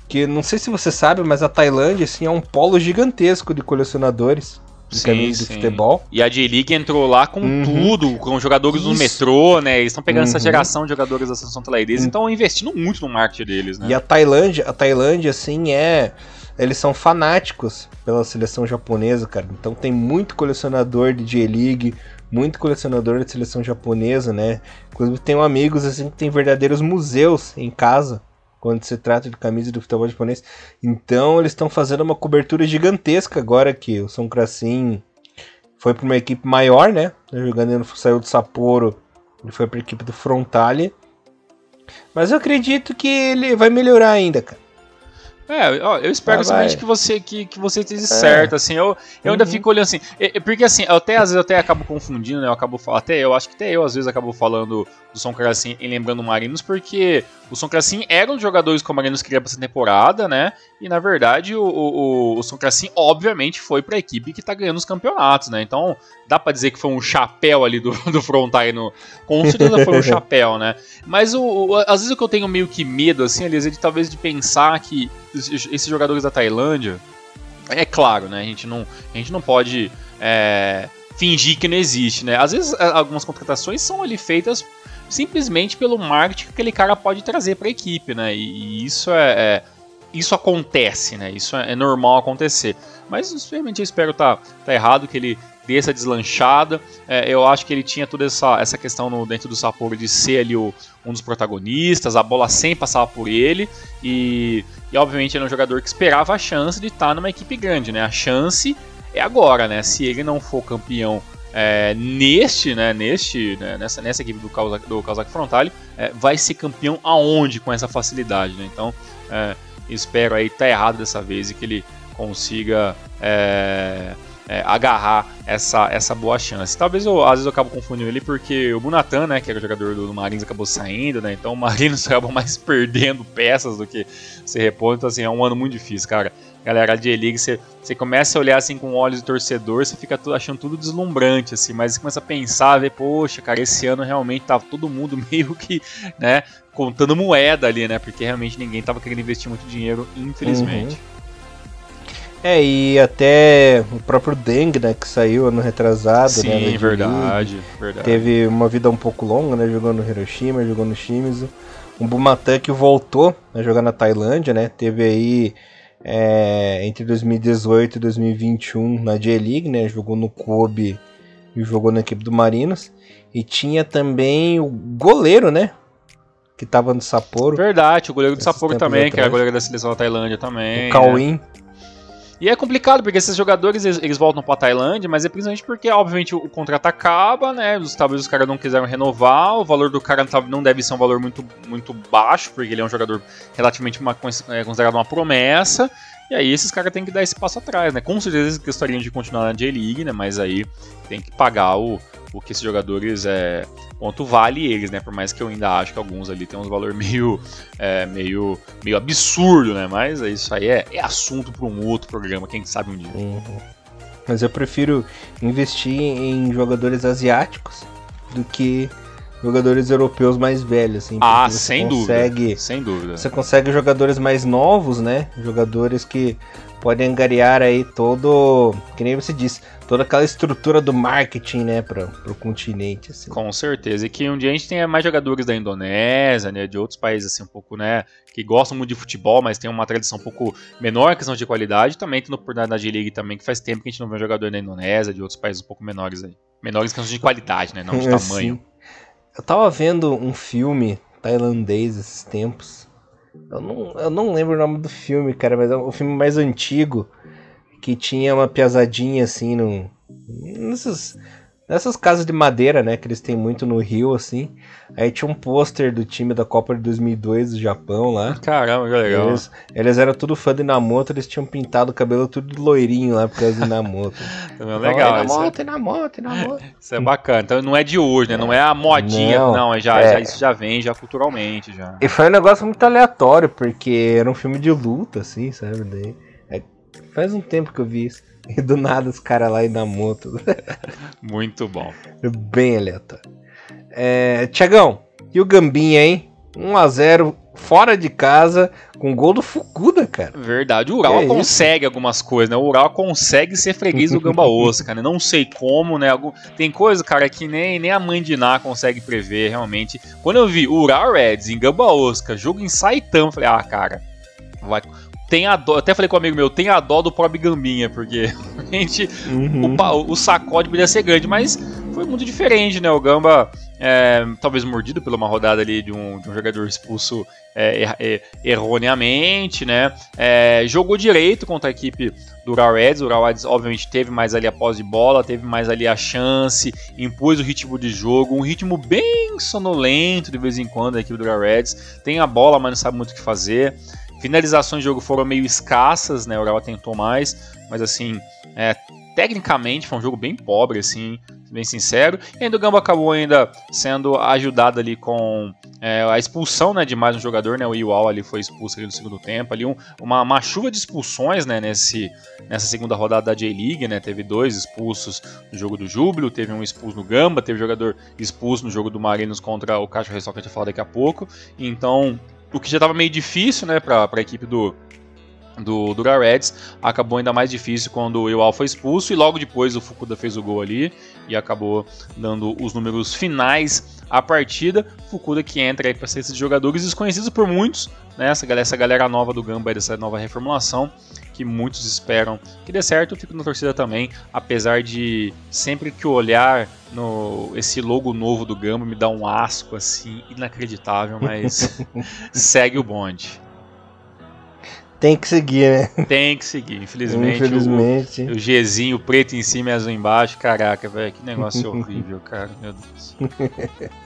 A: que não sei se você sabe, mas a Tailândia assim, é um polo gigantesco de colecionadores de sim, de futebol.
B: E a J-League entrou lá com uhum. tudo, com jogadores Isso. do metrô, né? Eles estão pegando uhum. essa geração de jogadores da seleção tailandesa, uhum. então investindo muito no marketing deles, né?
A: E a Tailândia, a Tailândia, assim, é. Eles são fanáticos pela seleção japonesa, cara. Então tem muito colecionador de J-League, muito colecionador de seleção japonesa, né? Inclusive tenho amigos assim que tem verdadeiros museus em casa quando se trata de camisa do futebol japonês. Então eles estão fazendo uma cobertura gigantesca agora que o São Krasin foi para uma equipe maior, né? Jogando saiu do Sapporo, ele foi para a equipe do Frontale. Mas eu acredito que ele vai melhorar ainda, cara.
B: É, ó, eu espero ah, simplesmente que você que, que você esteja é. certo, assim, eu, eu uhum. ainda fico olhando assim, porque assim, eu até às vezes eu até acabo confundindo, né, eu acabo falando, até eu, acho que até eu às vezes acabo falando do Som Crassin e lembrando o Marinos, porque o Som Crassin era um dos jogadores que o Marinos queria pra essa temporada, né, e na verdade o, o, o Som Crassin obviamente foi pra equipe que tá ganhando os campeonatos, né, então dá pra dizer que foi um chapéu ali do, do Frontai, no, com certeza foi um chapéu, né, mas o, o, às vezes o que eu tenho meio que medo, assim, aliás, é de talvez de pensar que esses jogadores da Tailândia, é claro, né? A gente não, a gente não pode é, fingir que não existe, né? Às vezes algumas contratações são ali feitas simplesmente pelo marketing que aquele cara pode trazer para a equipe, né? E, e isso é, é, isso acontece, né? Isso é, é normal acontecer. Mas realmente eu espero tá, tá errado que ele dê essa deslanchada. É, eu acho que ele tinha toda essa, essa questão no, dentro do Sapporo de ser ali o, um dos protagonistas, a bola sempre passava por ele e, e obviamente ele é um jogador que esperava a chance de estar numa equipe grande, né? A chance é agora, né? Se ele não for campeão é, neste, né, neste, né, nessa, nessa equipe do Kawasaki, do Kawasaki Frontale, é, vai ser campeão aonde com essa facilidade, né? Então, é, espero aí tá errado dessa vez e que ele consiga é, é, agarrar essa, essa boa chance. Talvez eu, às vezes eu acabo confundindo ele porque o Bunatan, né, que era o jogador do Marins, acabou saindo, né? Então o Marins acaba mais perdendo peças do que se repõe. Então, assim, é um ano muito difícil, cara. Galera, a J-League, você, você começa a olhar assim com olhos de torcedor, você fica tudo, achando tudo deslumbrante, assim, mas você começa a pensar, ver, poxa, cara, esse ano realmente tava todo mundo meio que, né, contando moeda ali, né? Porque realmente ninguém tava querendo investir muito dinheiro, infelizmente.
A: Uhum. É, e até o próprio Deng, né, que saiu ano retrasado,
B: Sim,
A: né?
B: Sim, verdade, verdade.
A: Teve uma vida um pouco longa, né, jogou no Hiroshima, jogou no Shimizu. O Bumatan que voltou a jogar na Tailândia, né, teve aí é, entre 2018 e 2021 na J-League, né, jogou no Kobe e jogou na equipe do Marinos. E tinha também o goleiro, né, que tava no Sapporo.
B: Verdade, o goleiro do Sapporo também, que é o goleiro da seleção da Tailândia também.
A: O Kawin. Né?
B: E é complicado, porque esses jogadores eles, eles voltam pra Tailândia, mas é principalmente porque, obviamente, o, contrato acaba, né? Os, talvez os caras não quiseram renovar, o valor do cara não deve ser um valor muito, muito baixo, porque ele é um jogador relativamente uma, é considerado uma promessa. E aí esses caras têm que dar esse passo atrás, né? Com certeza eles gostariam de continuar na J-League, né? Mas aí tem que pagar o, o que esses jogadores é quanto vale eles, né? Por mais que eu ainda acho que alguns ali tem um valor meio é, meio meio absurdo, né? Mas isso aí é, é assunto para um outro programa, quem sabe um dia.
A: Uhum. Mas eu prefiro investir em jogadores asiáticos do que jogadores europeus mais velhos, assim.
B: Ah, sem consegue,
A: dúvida.
B: Sem dúvida.
A: Você consegue jogadores mais novos, né? Jogadores que podem angariar aí todo, que nem você disse, toda aquela estrutura do marketing, né, para o continente, assim.
B: Com certeza. E que um dia a gente tenha mais jogadores da Indonésia, né, de outros países assim um pouco, né, que gostam muito de futebol, mas tem uma tradição um pouco menor questão de qualidade, também tem oportunidade na G-League também, que faz tempo que a gente não vê um jogador da Indonésia, de outros países um pouco menores aí. Menores questão de qualidade, né, não de tamanho.
A: Eu tava vendo um filme tailandês esses tempos. Eu não, eu não lembro o nome do filme, cara, mas é um filme mais antigo que tinha uma piazadinha assim no. Nesses, nessas casas de madeira, né? Que eles têm muito no Rio, assim. Aí tinha um pôster do time da Copa de 2002 do Japão lá.
B: Caramba, que legal.
A: Eles, eles eram tudo fã de Inamoto, eles tinham pintado o cabelo tudo loirinho lá por causa de Inamoto.
B: É legal.
A: Então, Inamoto, Inamoto, Inamoto.
B: Isso é bacana. Então não é de hoje, né? Não é a modinha, não. não é já, é... já, isso já vem já culturalmente. já.
A: E foi um negócio muito aleatório, porque era um filme de luta, assim, sabe? Daí Faz um tempo que eu vi isso. E do nada os caras lá e na moto.
B: Muito bom.
A: Bem aleatório. É, Tiagão, e o Gambinha, hein? 1x0 fora de casa com gol do Fukuda, cara.
B: Verdade, o Ural consegue algumas coisas, né? O Ural consegue ser freguês do Gamba Osca, né? Não sei como, né? Tem coisa, cara, que nem, nem a mãe de Ná consegue prever, realmente. Quando eu vi Ural Reds em Gamba Osca, jogo em Saitama, falei, ah, cara, vai, tem a dó, até falei com um amigo meu, tem a dó do pobre Gambinha, porque realmente uhum. o, o sacode poderia ser grande, mas foi muito diferente, né? O Gamba, é, talvez mordido pela uma rodada ali de um, de um jogador expulso é, er, erroneamente, né? É, jogou direito contra a equipe do Ural Reds. O Ural Reds, obviamente, teve mais ali a posse de bola, teve mais ali a chance, impôs o ritmo de jogo, um ritmo bem sonolento de vez em quando a equipe do Ural Reds. Tem a bola, mas não sabe muito o que fazer. Finalizações de jogo foram meio escassas, né? O Urawa tentou mais, mas assim, é, tecnicamente foi um jogo bem pobre, assim, bem sincero. E ainda o Gamba acabou ainda sendo ajudado ali com é, a expulsão né, de mais um jogador, né? O Iwal ali foi expulso ali no segundo tempo. Ali um, uma, uma chuva de expulsões né, nesse, nessa segunda rodada da J-League, né? Teve dois expulsos no jogo do Júbilo, teve um expulso no Gamba, teve jogador expulso no jogo do Marinos contra o Caixa Real que a gente vai daqui a pouco. Então o que já estava meio difícil, né, para a equipe do, do, do Reds, acabou ainda mais difícil quando o Iwal foi expulso e logo depois o Fukuda fez o gol ali e acabou dando os números finais à partida. Fukuda que entra aí para ser esses jogadores desconhecidos por muitos, né, essa, galera, essa galera nova do Gamba, dessa nova reformulação, que muitos esperam que dê certo. Eu fico na torcida também, apesar de sempre que olhar no esse logo novo do Gamba me dá um asco assim inacreditável, mas segue o bonde.
A: Tem que seguir, né?
B: Tem que seguir, infelizmente.
A: Infelizmente.
B: O, o Gzinho preto em cima e azul embaixo, caraca, velho, que negócio horrível, cara, meu Deus.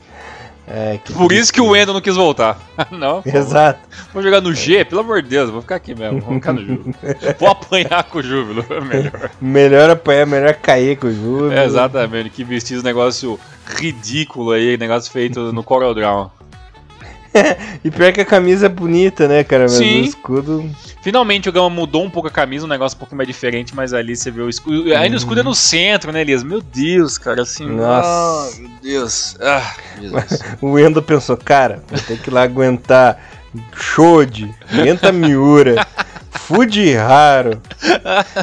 A: É, que
B: Por isso que o Wendel não quis voltar. não,
A: Exato.
B: vou jogar no G, pelo amor de Deus, vou ficar aqui mesmo, vou ficar no Júbilo. Vou apanhar com o Júbilo, é melhor.
A: Melhor apanhar, melhor cair com o Júlio.
B: É, exatamente, que vestir esse negócio ridículo aí, negócio feito no Coral Draw.
A: E pior que a camisa é bonita, né, cara? Mas
B: Sim.
A: o escudo.
B: Finalmente o Gama mudou um pouco a camisa, um negócio um pouco mais diferente, mas ali você vê o escudo. Ainda o escudo é no centro, né, Elias? Meu Deus, cara, assim.
A: Nossa.
B: ah, meu Deus. Ah, Jesus.
A: O Endo pensou, cara, vou ter que ir lá aguentar Shode, Genta Miura, Fuji Raro.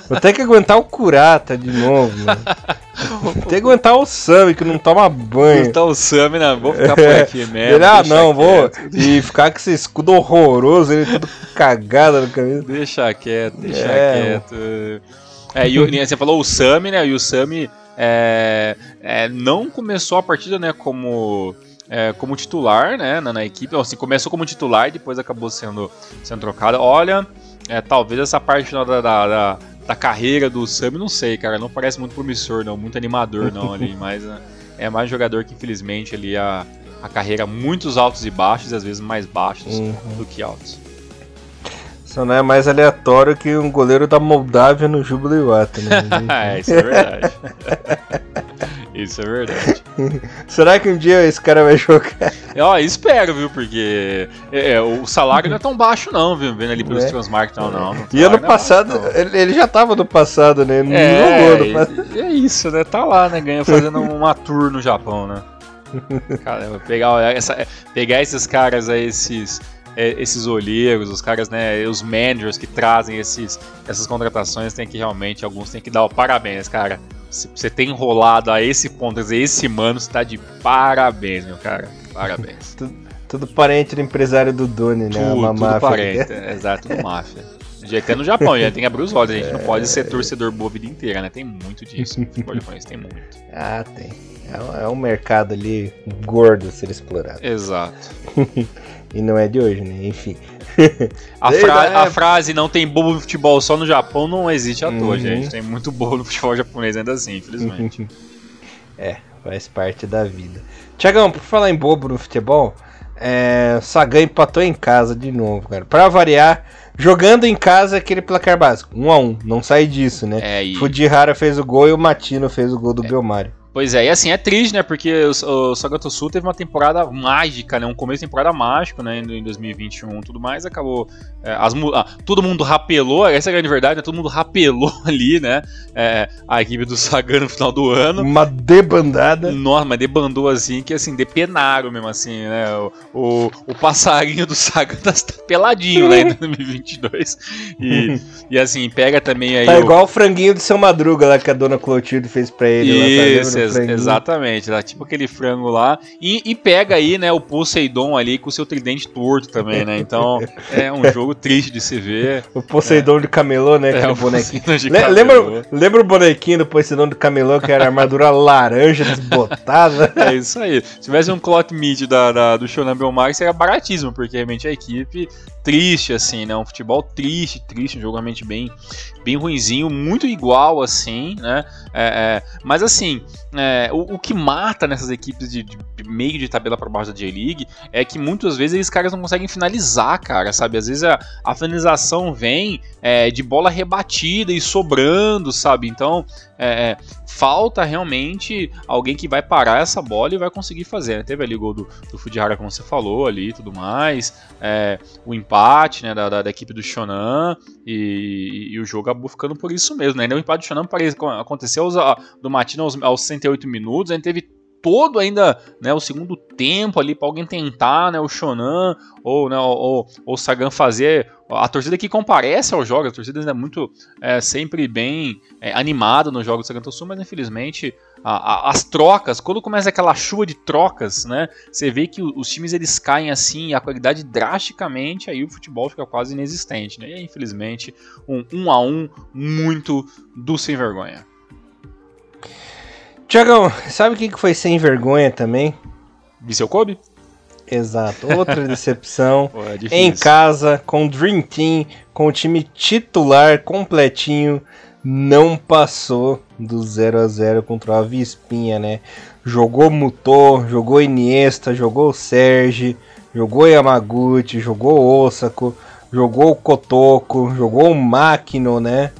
A: Vou ter que aguentar o Kurata de novo, mano. Vou ter que aguentar o Sami, que não toma banho.
B: Tá o Sammy, né? Vou ficar por aqui mesmo.
A: Ele, ah, não, vou.
B: quieto.
A: E ficar com esse escudo horroroso, ele todo cagado na camisa.
B: Deixa quieto, deixa
A: É,
B: quieto. É, e o- você falou o Sami, né? E o Sami é, é, não começou a partida, né, como. é, como titular, né, na, na equipe, assim, começou como titular e depois acabou sendo, sendo trocado. Olha, é, talvez essa parte da, da, da, da carreira do Sami, não sei, cara, não parece muito promissor, não, muito animador, não, ali, mas né, é mais jogador que, infelizmente, ali a, a carreira, muitos altos e baixos, e às vezes mais baixos
A: Uhum.
B: do que altos.
A: Só não é mais aleatório que um goleiro da Moldávia no Júbilo Iwata, né?
B: é, isso é verdade. isso é verdade.
A: Será que um dia esse cara vai jogar?
B: Ó, espero, viu? Porque é, é, o salário não é tão baixo, não, viu? Vendo ali pelos
A: É.
B: Transmark, não, não.
A: E ano
B: não é
A: passado,
B: baixo, não.
A: ele, ele já tava no passado, né? Ele não
B: É,
A: jogou no passado.
B: é isso, né? Tá lá, né? Ganha fazendo uma tour no Japão, né? Caramba, pegar, essa, pegar esses caras aí, esses, é, esses olheiros, os caras, né? Os managers que trazem esses, essas contratações, tem que realmente, alguns tem que dar o parabéns, cara. Se você tem enrolado a esse ponto, quer dizer, esse mano, você tá de parabéns, meu cara. Parabéns.
A: Tudo parente do empresário do Doni, né?
B: Tudo,
A: Uma
B: tudo
A: máfia.
B: parente, é, exato, tudo máfia. Já até no Japão, já tem que abrir os olhos, a gente não pode ser torcedor boa a vida inteira, né? Tem muito disso. O futebol japonês tem muito.
A: Ah, tem. É um, é um mercado ali gordo a ser explorado.
B: Exato.
A: E não é de hoje, né? Enfim.
B: A, fra- a
A: é-
B: frase não tem bobo no futebol só no Japão não existe à toa,
A: Uhum.
B: gente. Tem muito bobo no futebol japonês ainda assim, infelizmente.
A: É, faz parte da vida. Tiagão, por falar em bobo no futebol, é, Sagan empatou em casa de novo, cara. Pra variar, jogando em casa aquele placar básico. 1 a 1 não sai disso, né?
B: É, e,
A: Fujihara fez o gol e o Matino fez o gol do Belmari.
B: Pois é, e assim, é triste, né? Porque o, o Sagato Sul teve uma temporada mágica, né? Um começo de temporada mágico, né? Em 2021 e tudo mais, acabou. é, as, ah, todo mundo rapelou, essa é a grande verdade, né? Todo mundo rapelou ali, né? é, a equipe do Sagan no final do ano.
A: Uma debandada.
B: Nossa, mas debandou assim, que assim, depenaram mesmo assim, né? O, o, o passarinho do Saga tá tá peladinho lá em 2022. E, e assim, pega também aí.
A: Tá
B: o-
A: igual o franguinho do seu Madruga lá que a dona Clotilde fez pra ele. lá, tá
B: Isso,
A: lembra do
B: ex-
A: franguinho?
B: exatamente. Tá tipo aquele frango lá. E, e pega aí, né, o Poseidon ali com o seu tridente torto também, né? Então é um jogo triste de se ver.
A: O Poseidon de camelô, né?
B: É,
A: Aquele
B: o
A: bonequinho.
B: De
A: Le- lembra, lembra o bonequinho do Poseidon do camelô que era armadura laranja desbotada?
B: É isso aí. Se tivesse um cloth meat da, da- do Shonan Belmar, seria baratíssimo, porque realmente a equipe triste, assim, né? Um futebol triste, triste, um jogo realmente bem, bem ruinzinho, muito igual, assim, né? É, é, mas assim, é, o, o que mata nessas equipes de, de meio de tabela para baixo da J-League é que muitas vezes esses caras não conseguem finalizar, cara, sabe? Às vezes a, a finalização vem é, de bola rebatida e sobrando, sabe? Então, é, é, falta realmente alguém que vai parar essa bola e vai conseguir fazer. né? Teve ali o gol do, do Fujihara, como você falou ali e tudo mais, é, o empate né, da, da, da equipe do Shonan e, e o jogo acabou ficando por isso mesmo. Né? O empate do Shonan parece, aconteceu aos, a- do Matino aos, aos 68 minutos, a gente teve todo ainda né, o segundo tempo ali para alguém tentar né, o Shonan ou, né, ou o Sagan fazer a torcida que comparece aos jogos, a torcida ainda é muito é, sempre bem é, animada nos jogos do Sagan Sul, mas infelizmente a- a- as trocas, quando começa aquela chuva de trocas, né, você vê que o- os times eles caem assim, a qualidade drasticamente, aí o futebol fica quase inexistente, né? E infelizmente um 1 um a 1 um muito do sem vergonha.
A: Tiagão, sabe o que foi sem vergonha também?
B: Viseu Kobe?
A: Exato, outra decepção.
B: Pô, é
A: em casa, com o Dream Team, com o time titular completinho, não passou do 0 a 0 contra o Avispinha, né? Jogou Mutô, jogou Iniesta, jogou Serge, jogou Yamaguchi, jogou Osako, jogou Kotoko, jogou o Makino, né?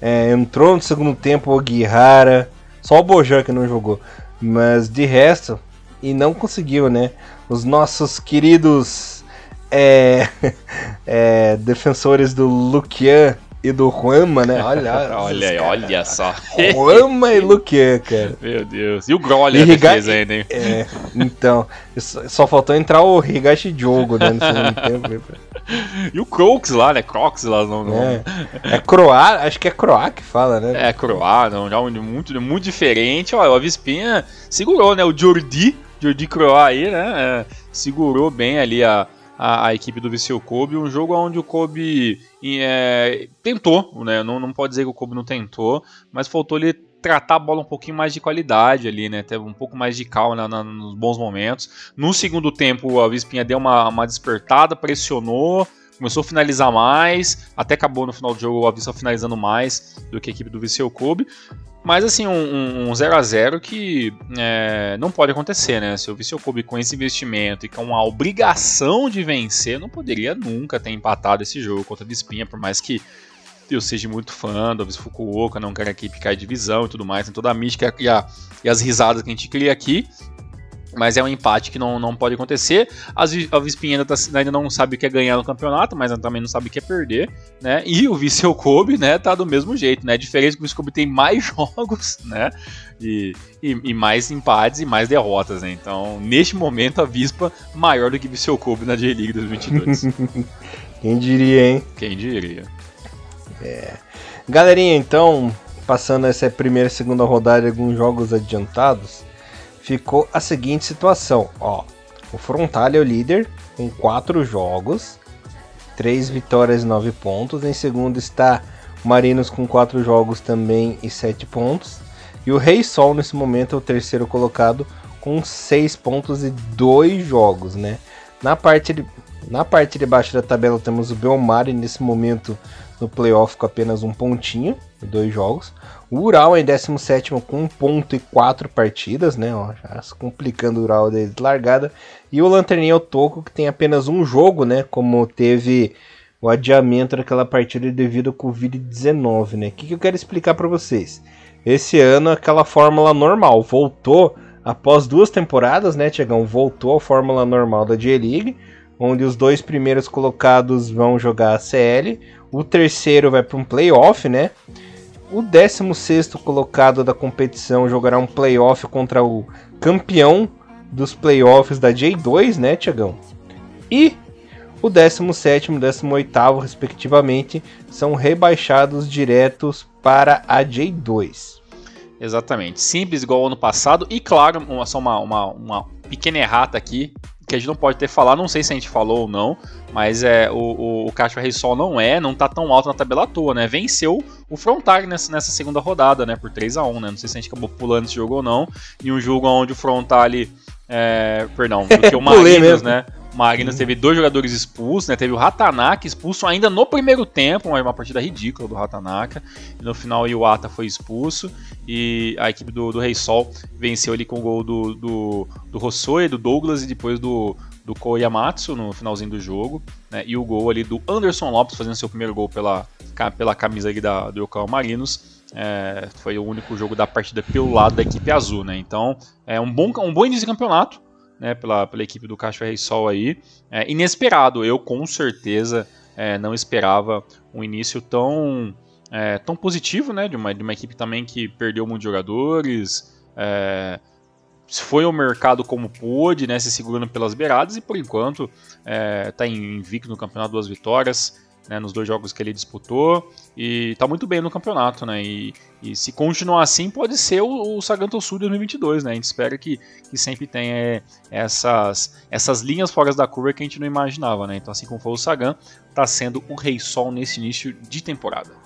A: É, entrou no segundo tempo o Guihara, só o Bojan que não jogou. Mas de resto, e não conseguiu, né? Os nossos queridos é, é, defensores do Luquian e do Juanma, né? Olha,
B: Olha aí, olha só.
A: Juanma e Luquian, cara.
B: Meu Deus. E o Grolha
A: E
B: na
A: Riga-
B: defesa ainda, hein?
A: É, então, só faltou entrar o Higashi Jogo, né? No segundo tempo.
B: E o Crocs lá, né? Crocs lá, não. não.
A: É, é Croá, acho que é Croá que fala, né?
B: É, Croá, não, já um- muito, muito diferente. Ó, o Avispinha segurou, né? O Jordi, Jordi Croá aí, né? é, segurou bem ali a, a, a equipe do Viseu Kobe. Um jogo onde o Kobe é, tentou, né? Não, não pode dizer que o Kobe não tentou, mas faltou ele tratar a bola um pouquinho mais de qualidade ali, né? Teve um pouco mais de calma na- na- nos bons momentos. No segundo tempo, o Avispinha deu uma, uma despertada, pressionou, começou a finalizar mais, até acabou no final do jogo o Avista finalizando mais do que a equipe do Viseu Kobe. Mas assim, um 0 a 0 que é, não pode acontecer, né? Se o Viseu Kobe com esse investimento e com a obrigação de vencer, não poderia nunca ter empatado esse jogo contra a Bispinha, por mais que eu seja muito fã do Avis Fukuoka, não quero a equipe cair de divisão e tudo mais, tem toda a mística e, a- e as risadas que a gente cria aqui. Mas é um empate que não, não pode acontecer. A Vispinha ainda, tá- ainda não sabe o que é ganhar no campeonato, mas também não sabe o que é perder, né? E o Viseu Kobe, né, tá do mesmo jeito, né? A diferença é que o Viseu Kobe tem mais jogos, né? E, e, e mais empates e mais derrotas, né? Então, neste momento, a Vispa maior do que o Viseu Kobe na J-League 2022.
A: Quem diria, hein?
B: Quem diria?
A: Galerinha, então, passando essa primeira e segunda rodada alguns jogos adiantados, ficou a seguinte situação, ó. O Frontal é o líder com 4 jogos, 3 vitórias e 9 pontos. Em segundo está o Marinos com 4 jogos também e 7 pontos. E o Rei Sol nesse momento é o terceiro colocado com 6 pontos e 2 jogos, né? Na parte de, na parte de baixo da tabela temos o Belmari nesse momento no playoff com apenas um pontinho e dois jogos. O Ural em 17 com um ponto e quatro partidas, né? Ó, já se complicando o Ural desde largada. E o Lanterninha Toco que tem apenas um jogo, né? Como teve o adiamento daquela partida devido ao Covid-19, né? O que, que eu quero explicar para vocês? Esse ano aquela fórmula normal voltou após duas temporadas, né, Tiagão? Voltou à fórmula normal da J-League, onde os dois primeiros colocados vão jogar a CL, o terceiro vai para um playoff, né? O 16 colocado da competição jogará um playoff contra o campeão dos playoffs da J2, né, Tiagão? E o 17 e 18, respectivamente, são rebaixados diretos para a J2.
B: Exatamente. Simples igual ao ano passado. E claro, uma, só uma, uma, uma pequena errata aqui, que a gente não pode ter falado, não sei se a gente falou ou não, mas é o, o, o Caixa Rei Sol não é, não tá tão alto na tabela à toa, né? Venceu o Frontar nessa, nessa segunda rodada, né? Por 3 a 1 né? Não sei se a gente acabou pulando esse jogo ou não. Em um jogo onde o Frontal ali. É, perdão, do que o Marinos, né? O Marinos teve dois jogadores expulsos, né? Teve o Ratanaka expulso ainda no primeiro tempo, uma, uma partida ridícula do Ratanaka. E no final o Iwata foi expulso. E a equipe do, do Rei Sol venceu ali com o gol do, do, do Hossoi, do Douglas e depois do, do Koyamatsu no finalzinho do jogo. Né? E o gol ali do Anderson Lopes fazendo seu primeiro gol pela, pela camisa ali da, do Yokohama Marinos. É, foi o único jogo da partida pelo lado da equipe azul, né? Então, é um bom, um bom início de campeonato, né? Pela, pela equipe do Caixa Rei Sol aí. É, inesperado, eu com certeza é, não esperava um início tão, é, tão positivo, né? De uma, de uma equipe também que perdeu muitos jogadores. É, foi ao mercado como pôde, né? Se segurando pelas beiradas e por enquanto está invicto no campeonato, duas vitórias. Né, nos dois jogos que ele disputou e tá muito bem no campeonato, né? E, e se continuar assim, pode ser o, o Saganto Sul de 2022, né? A gente espera que, que sempre tenha é, essas, essas linhas fora da curva que a gente não imaginava, né? Então, assim como foi o Sagan, tá sendo o Rei Sol nesse início de temporada.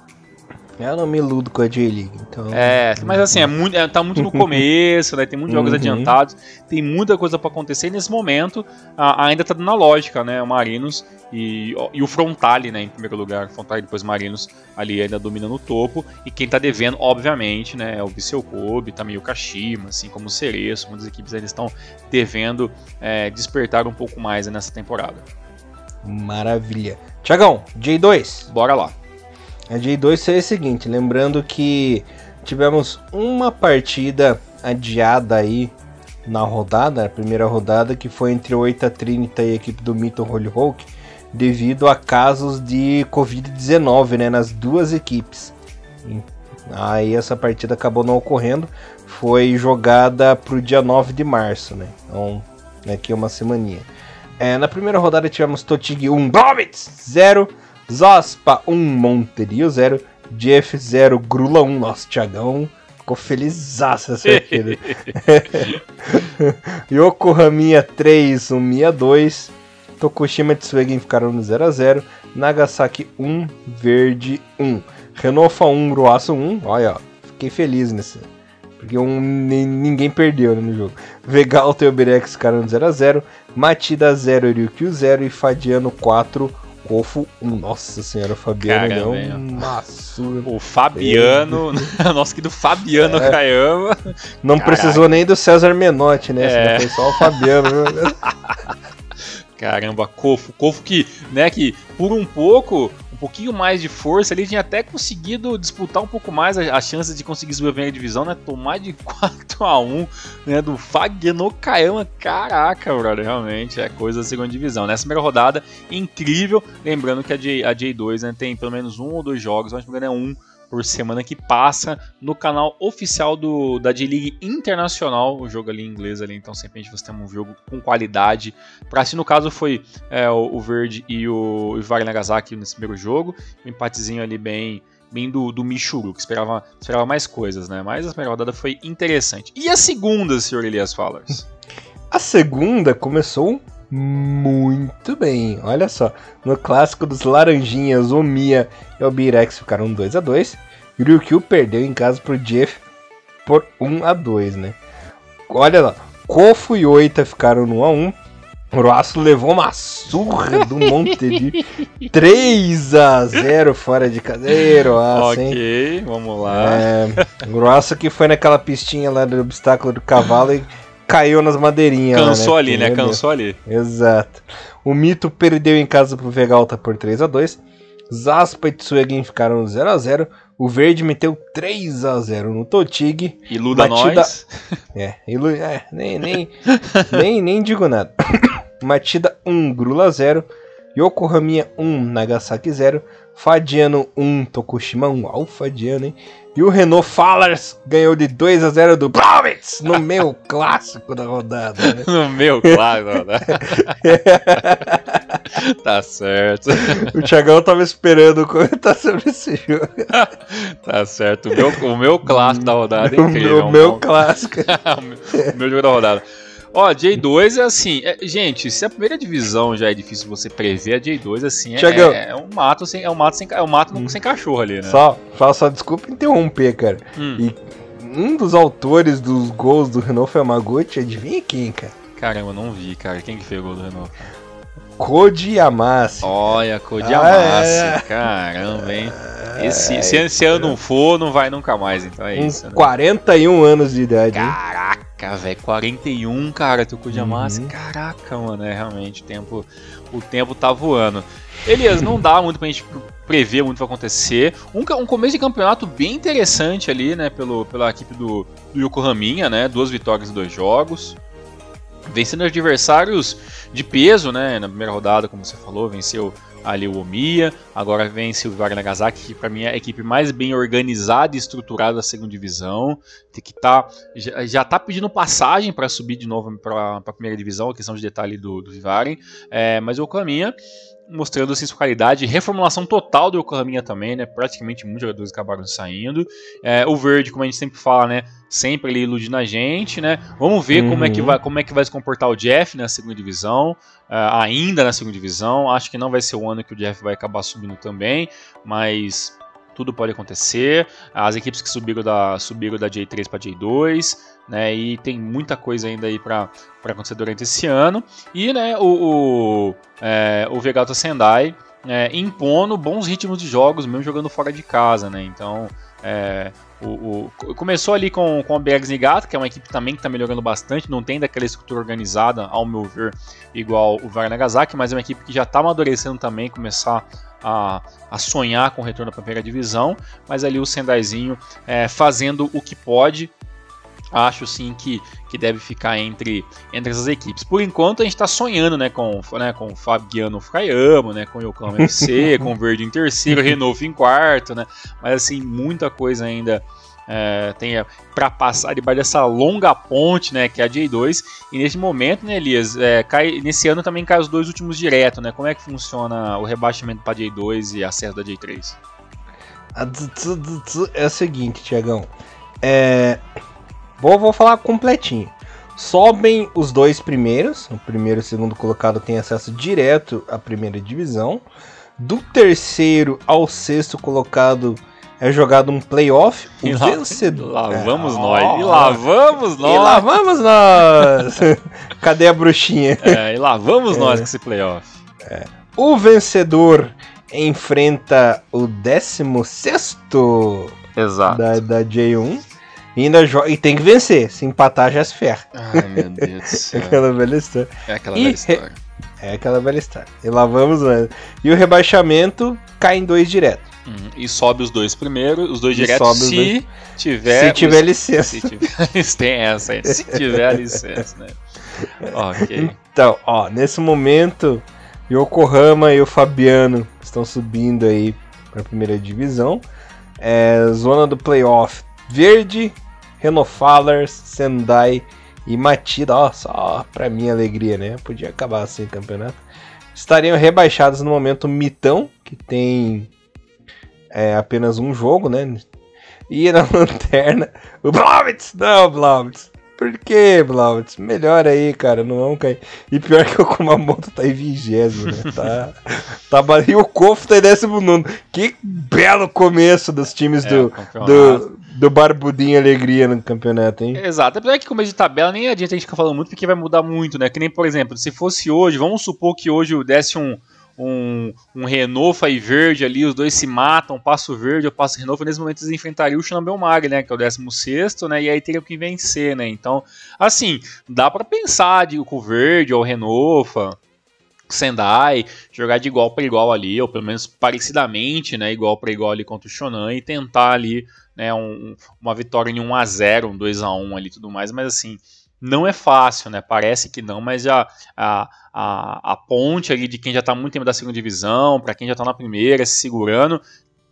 A: Eu não me iludo com a J-League, então.
B: É, mas assim, é muito, é, tá muito no começo, né? Tem muitos jogos
A: Uhum.
B: adiantados, tem muita coisa pra acontecer. E nesse momento, a- ainda tá dando a lógica, né? O Marinos e, e o Frontale, né? Em primeiro lugar, Frontale depois Marinos ali ainda dominando o topo. E quem tá devendo, obviamente, né? É o Viseu Kobe, também o Kashima, assim como o Cereço. Muitas equipes ainda estão devendo é, despertar um pouco mais nessa temporada.
A: Maravilha. Tiagão, J2.
B: Bora lá.
A: A J2 seria o seguinte, lembrando que tivemos uma partida adiada aí na rodada, a primeira rodada, que foi entre o Oita Trinita e a equipe do Mito Holy Hulk, devido a casos de Covid-19 né, nas duas equipes. Aí essa partida acabou não ocorrendo, foi jogada para o dia 9 de março, né? Então, daqui a uma semaninha. É, na primeira rodada tivemos Totig 1, Bobbits 0, Zospa 1, Monterio 0, Jeff 0, Grula 1. Nossa, Thiagão ficou felizaço essa partida. Yokohama 3, Umiya 2, Tokushima e Tsuegen ficaram no 0x0, Nagasaki 1, Verde 1, Renofa 1, Ruaço 1, olha, ó, fiquei feliz nesse, porque um, ni- ninguém perdeu né, no jogo. Vegalta e Oberex ficaram no 0x0, Matida 0, Ryukyu 0 e Fadiano 4, Kofo 1. Nossa senhora, o Fabiano
B: Caramba,
A: deu
B: hein,
A: uma surra.
B: O Fabiano, nosso querido Fabiano Kayama.
A: Não
B: Caraca.
A: precisou nem do César Menotti, né?
B: É.
A: Foi só o Fabiano.
B: Caramba, Kofo. Kofo que, né, que por um pouco, um pouquinho mais de força, ele tinha até conseguido disputar um pouco mais a, a chance de conseguir subir a divisão, né? Tomar de 4 a 1 né, do Fagno Kayama. Caraca, brother, realmente é coisa da segunda divisão. Nessa primeira rodada, incrível. Lembrando que a, J, a J2 né, tem pelo menos um ou dois jogos, mas não é um por semana que passa no canal oficial do, da J-League Internacional, o jogo ali em inglês ali, então sempre vai ter um jogo com qualidade. Pra si, no caso, foi é, o, o Verde e o Ivari Nagasaki nesse primeiro jogo, um empatezinho ali bem bem do, do Michuru, que esperava, esperava mais coisas, né? Mas a primeira rodada foi interessante. E a segunda, senhor Elias Fallers?
A: A segunda começou muito bem. Olha só, no clássico dos Laranjinhas, o Mia e o Birex ficaram 2 a 2 Ryukyu perdeu em casa pro Jeff por 1 a 2 né? Olha lá, Kofo e Oita ficaram no 1 a 1 O Roaço levou uma surra do Monte de 3 a 0 fora de cadeiro. hein?
B: ok, vamos lá.
A: É, o Roaço que foi naquela pistinha lá do obstáculo do cavalo e caiu nas madeirinhas.
B: Cansou ali, né?
A: Meu Deus.
B: Cansou ali.
A: Exato. O Mito perdeu em casa pro Vegalta por 3 a 2 Zaspa e Tsuegen ficaram no 0x0. O Verde meteu 3 a 0 no Totig.
B: Iluda
A: Batida-
B: nós.
A: É, ilu- é, nem, nem, nem, nem digo nada. Matida 1, Grula 0. Yokohama 1, Nagasaki 0. Fadiano 1, Tokushima 1. Ó, o Fadiano, hein? E o Renault Fallers ganhou de 2 a 0 do Browitz no meu clássico da rodada. Né?
B: No meu, claro. né? tá certo.
A: O Thiagão tava esperando comentar sobre esse jogo.
B: Tá certo. O meu, o meu clássico da rodada é
A: o meu,
B: um
A: meu clássico.
B: o o meu jogo da rodada. Ó, J2 é assim, é- gente, se a primeira divisão já é difícil você prever, a J2 assim é, é, é um mato sem é um mato sem é um mato sem cachorro ali, né?
A: Só, só, só desculpa interromper, cara.
B: Hum,
A: E um dos autores dos gols do Renault Yamaguchi, adivinha quem, cara?
B: caramba, não vi, cara. Quem que fez o gol do Renault?
A: Koji Yamase.
B: Olha, Code
A: Ah,
B: Amassa.
A: é.
B: Caramba, hein? Esse, se esse ano não for, não vai nunca mais, então é isso. Né?
A: 41 anos de idade. hein?
B: Caraca, velho, 41, cara, tu Amassa.
A: Uhum.
B: Caraca, mano, é realmente o tempo, o tempo tá voando. Elias, não dá muito pra gente prever muito o que vai acontecer. Um, um começo de campeonato bem interessante ali, né, pelo, pela equipe do, do Yokohaminha, né, duas vitórias em dois jogos. Vencendo adversários de peso, né, na primeira rodada, como você falou, venceu ali o Omiya, agora vence o Vivar Nagasaki, que pra mim é a equipe mais bem organizada e estruturada da segunda divisão, tem que tá, já, já tá pedindo passagem para subir de novo para a primeira divisão, a questão de detalhe do, do Vivaren, é, mas o Okaminha mostrando assim, sua qualidade, reformulação total do Yokohama também, né? Praticamente muitos jogadores acabaram saindo. É, o Verde, como a gente sempre fala, né? Sempre ali iludindo a gente, né? Vamos ver como, é que
A: Uhum.
B: vai, como é que vai se comportar o Jeff na segunda divisão, ah, ainda na segunda divisão. Acho que não vai ser o ano que o Jeff vai acabar subindo também, mas tudo pode acontecer. As equipes que subiram da, subiram da J3 para J2, né? E tem muita coisa ainda aí para acontecer durante esse ano. E né, o, o, é, o Sendai é, impondo bons ritmos de jogos, mesmo jogando fora de casa, né? Então, é, o, o, começou ali com, com a Bergs Niigata, que é uma equipe também que está melhorando bastante, não tem daquela estrutura organizada, ao meu ver, igual o VAR Nagasaki, mas é uma equipe que já está amadurecendo também, começar a, a, sonhar com o retorno para a primeira divisão, mas ali o Sendaizinho é, fazendo o que pode, acho sim que, que deve ficar entre, entre essas equipes. Por enquanto a gente está sonhando né, com, né, com o Fabiano Fraiamo, né, com o Yokohama FC, com o Verde em terceiro, Renovo em quarto, né, mas assim, muita coisa ainda é, tem para passar debaixo dessa longa ponte, né, que é a J2. E nesse momento, né, Elias, é, cai, nesse ano também cai os dois últimos direto, né? Como é que funciona o rebaixamento para J2 e acesso da J3?
A: É o seguinte, Tiagão. É, Vou, vou falar completinho. Sobem os dois primeiros. O primeiro e o segundo colocado tem acesso direto à primeira divisão. Do terceiro ao sexto colocado é jogado um playoff. O
B: e
A: vencedor.
B: Lá, lá vamos é, nós. e lá vamos nós.
A: E lá vamos nós. Cadê a bruxinha?
B: É, e lá vamos é. nós com esse playoff.
A: É. O vencedor enfrenta o 16
B: Exato.
A: Da, da J1. E ainda. E tem que vencer. Se empatar, já se ferra.
B: Ai, meu Deus do céu.
A: é aquela velha história.
B: É aquela velha história.
A: É aquela velha história. E lá vamos, né? E o rebaixamento cai em dois direto.
B: Uhum. E sobe os dois primeiros, os dois diretos, se dois... tiver.
A: Se tiver os... licença. Se
B: tiver... Tem essa aí. Se tiver licença, né? ok.
A: Então, ó, nesse momento, Yokohama e o Fabiano estão subindo aí para a primeira divisão. É, zona do playoff verde, Renofalers, Sendai e Matida. Ó, só pra minha alegria, né? Podia acabar assim o campeonato. Estariam rebaixados no momento Mitão, que tem é, apenas um jogo, né? E na lanterna, o Blauwitz! Não, Blauwitz! Por que, Blauwitz? Melhor aí, cara, não vamos cair. E pior que o Kumamoto tá em vigésimo, né? Tá, tá, e o Kofo tá em décimo nono. Que belo começo dos times é, do, do, do Barbudinho Alegria no campeonato, hein?
B: Exato. Apesar que começo de tabela nem adianta a gente ficar falando muito, porque vai mudar muito, né? Que nem, por exemplo, se fosse hoje, vamos supor que hoje desse um, um, um Renault e Verde ali, os dois se matam, Passo Verde ou Passo Renault, nesse momento eles enfrentariam o Mag, né? Que é o 16, né? E aí teriam que vencer, né? Então, assim, dá para pensar de, com o Verde ou o Renault. Sendai, jogar de igual para igual ali, ou pelo menos parecidamente, né, igual para igual ali contra o Shonan e tentar ali né, um, uma vitória em 1 a 0 um 2 a 1 ali tudo mais, mas assim, não é fácil, né? Parece que não, mas a, a, a, a ponte ali de quem já está muito tempo da segunda divisão, para quem já está na primeira, se segurando,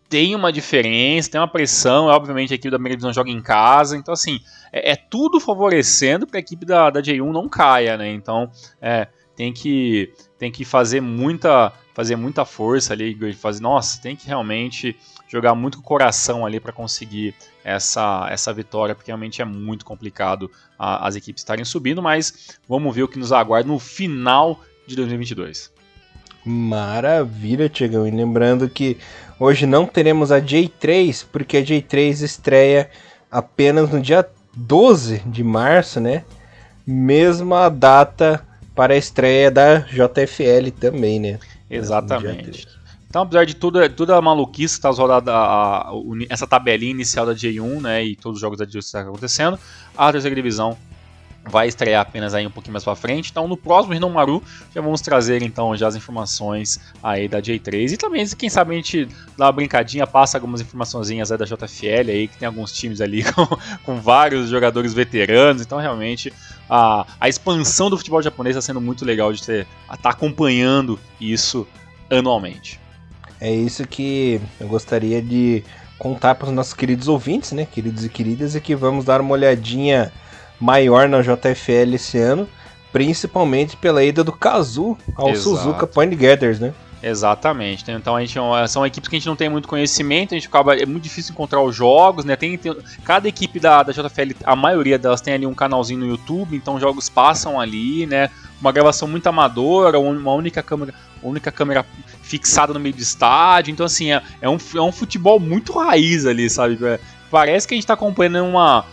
B: tem uma diferença, tem uma pressão, é, obviamente a equipe da primeira divisão joga em casa, então assim, é, é tudo favorecendo para a equipe da, da J1 não caia, né? Então, é, tem que tem que fazer muita fazer muita força ali, fazer, nossa, tem que realmente jogar muito com o coração ali para conseguir essa, essa vitória, porque realmente é muito complicado a, as equipes estarem subindo, mas vamos ver o que nos aguarda no final de 2022.
A: Maravilha, Tiagão. E lembrando que hoje não teremos a J3, porque a J3 estreia apenas no dia 12 de março, né? Mesma data para a estreia da JFL também, né?
B: Exatamente. Então, apesar de tudo, toda a maluquice que tá rodada, a, a, essa tabelinha inicial da J1, né, e todos os jogos da J1 estão acontecendo, a terceira divisão vai estrear apenas aí um pouquinho mais para frente. Então, no próximo Rinomaru, já vamos trazer então já as informações aí da J3 e também, quem sabe a gente dá uma brincadinha, passa algumas informações aí da JFL aí, que tem alguns times ali com, com vários jogadores veteranos. Então, realmente, a, a expansão do futebol japonês está sendo muito legal de estar tá acompanhando isso anualmente.
A: É isso que eu gostaria de contar para os nossos queridos ouvintes, né, queridos e queridas, e que vamos dar uma olhadinha maior na JFL esse ano, principalmente pela ida do Kazu ao Exato. Suzuka Point Gathers, né?
B: Exatamente. Então a gente é são equipes que a gente não tem muito conhecimento, a gente acaba é muito difícil encontrar os jogos, né? Tem, tem, cada equipe da, da JFL, a maioria delas tem ali um canalzinho no YouTube, então jogos passam ali, né? uma gravação muito amadora, uma única câmera, única câmera fixada no meio do estádio. Então, assim, é, é, um, é um futebol muito raiz ali, sabe? É, parece que a gente tá acompanhando uma.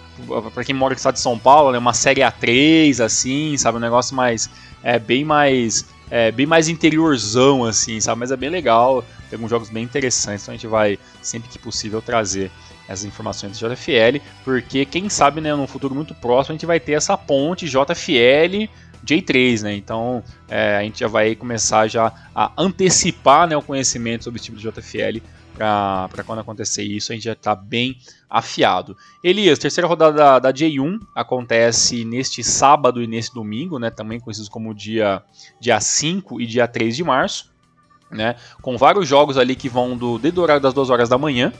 B: Pra quem mora no estado de São Paulo, né, uma série A3, assim, sabe? Um negócio mais. É bem mais. É bem mais interiorzão, assim, sabe? Mas é bem legal. Tem alguns jogos bem interessantes, então a gente vai, sempre que possível, trazer essas informações do JFL, porque quem sabe, né, num futuro muito próximo, a gente vai ter essa ponte JFL J3, né? Então é, a gente já vai começar já a antecipar né, o conhecimento sobre o tipo de JFL para quando acontecer isso, a gente já está bem afiado. Elias, terceira rodada da, da, J1 acontece neste sábado e neste domingo, né, também conhecidos como dia, dia 5 e dia 3 de março, né, com vários jogos ali que vão do, desde o horário das 2 horas da manhã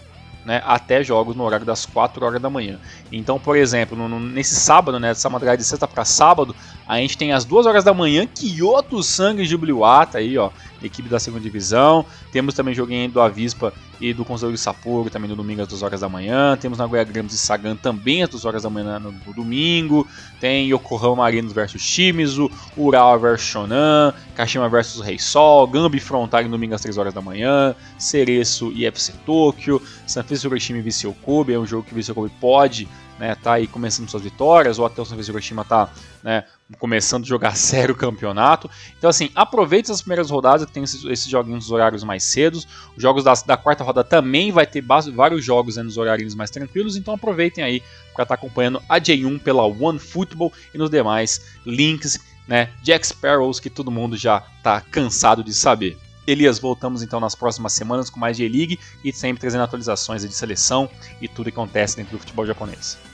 B: né, até jogos no horário das 4 horas da manhã. Então, por exemplo, no, nesse sábado, né, dessa madrugada de sexta para sábado, a gente tem às 2 horas da manhã Kyoto Sangue de Bliwata aí, ó, equipe da segunda divisão. Temos também joguinho do Avispa e do Conselho de Sapporo também no domingo às 2 horas da manhã. Temos Nagoya Grampus e Sagan também às 2 horas da manhã no, domingo. Tem Yokohama Marinos versus Shimizu, Ural versus Shonan, Kashima versus Rei Sol, Gambi Frontal no domingo às 3 horas da manhã, Cereço e FC Tokyo, Sanfrecce Hiroshima e Viseu Kobe, é um jogo que o Viseu Kobe pode né, tá aí começando suas vitórias, ou até o Sanfrecce Hiroshima tá né, começando a jogar sério o campeonato. Então, assim, aproveite as primeiras rodadas, que tem esses, esses joguinhos nos horários mais cedos. Os jogos da, da quarta roda também vai ter vários jogos né, nos horários mais tranquilos, então aproveitem aí para estar tá acompanhando a J1 pela One Football e nos demais links né, Jack Sparrows que todo mundo já está cansado de saber. Elias, voltamos então nas próximas semanas com mais J-League e sempre trazendo atualizações de seleção e tudo que acontece dentro do futebol japonês.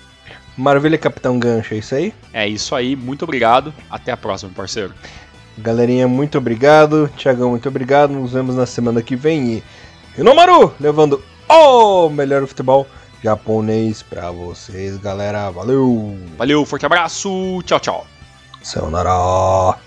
A: Maravilha, Capitão Gancho, é isso aí?
B: É isso aí, muito obrigado. Até a próxima, parceiro.
A: Galerinha, muito obrigado. Tiagão, muito obrigado. Nos vemos na semana que vem. E Rinomaru levando o melhor futebol japonês pra vocês, galera. Valeu!
B: Valeu, forte abraço. Tchau, tchau.
A: Sayonara.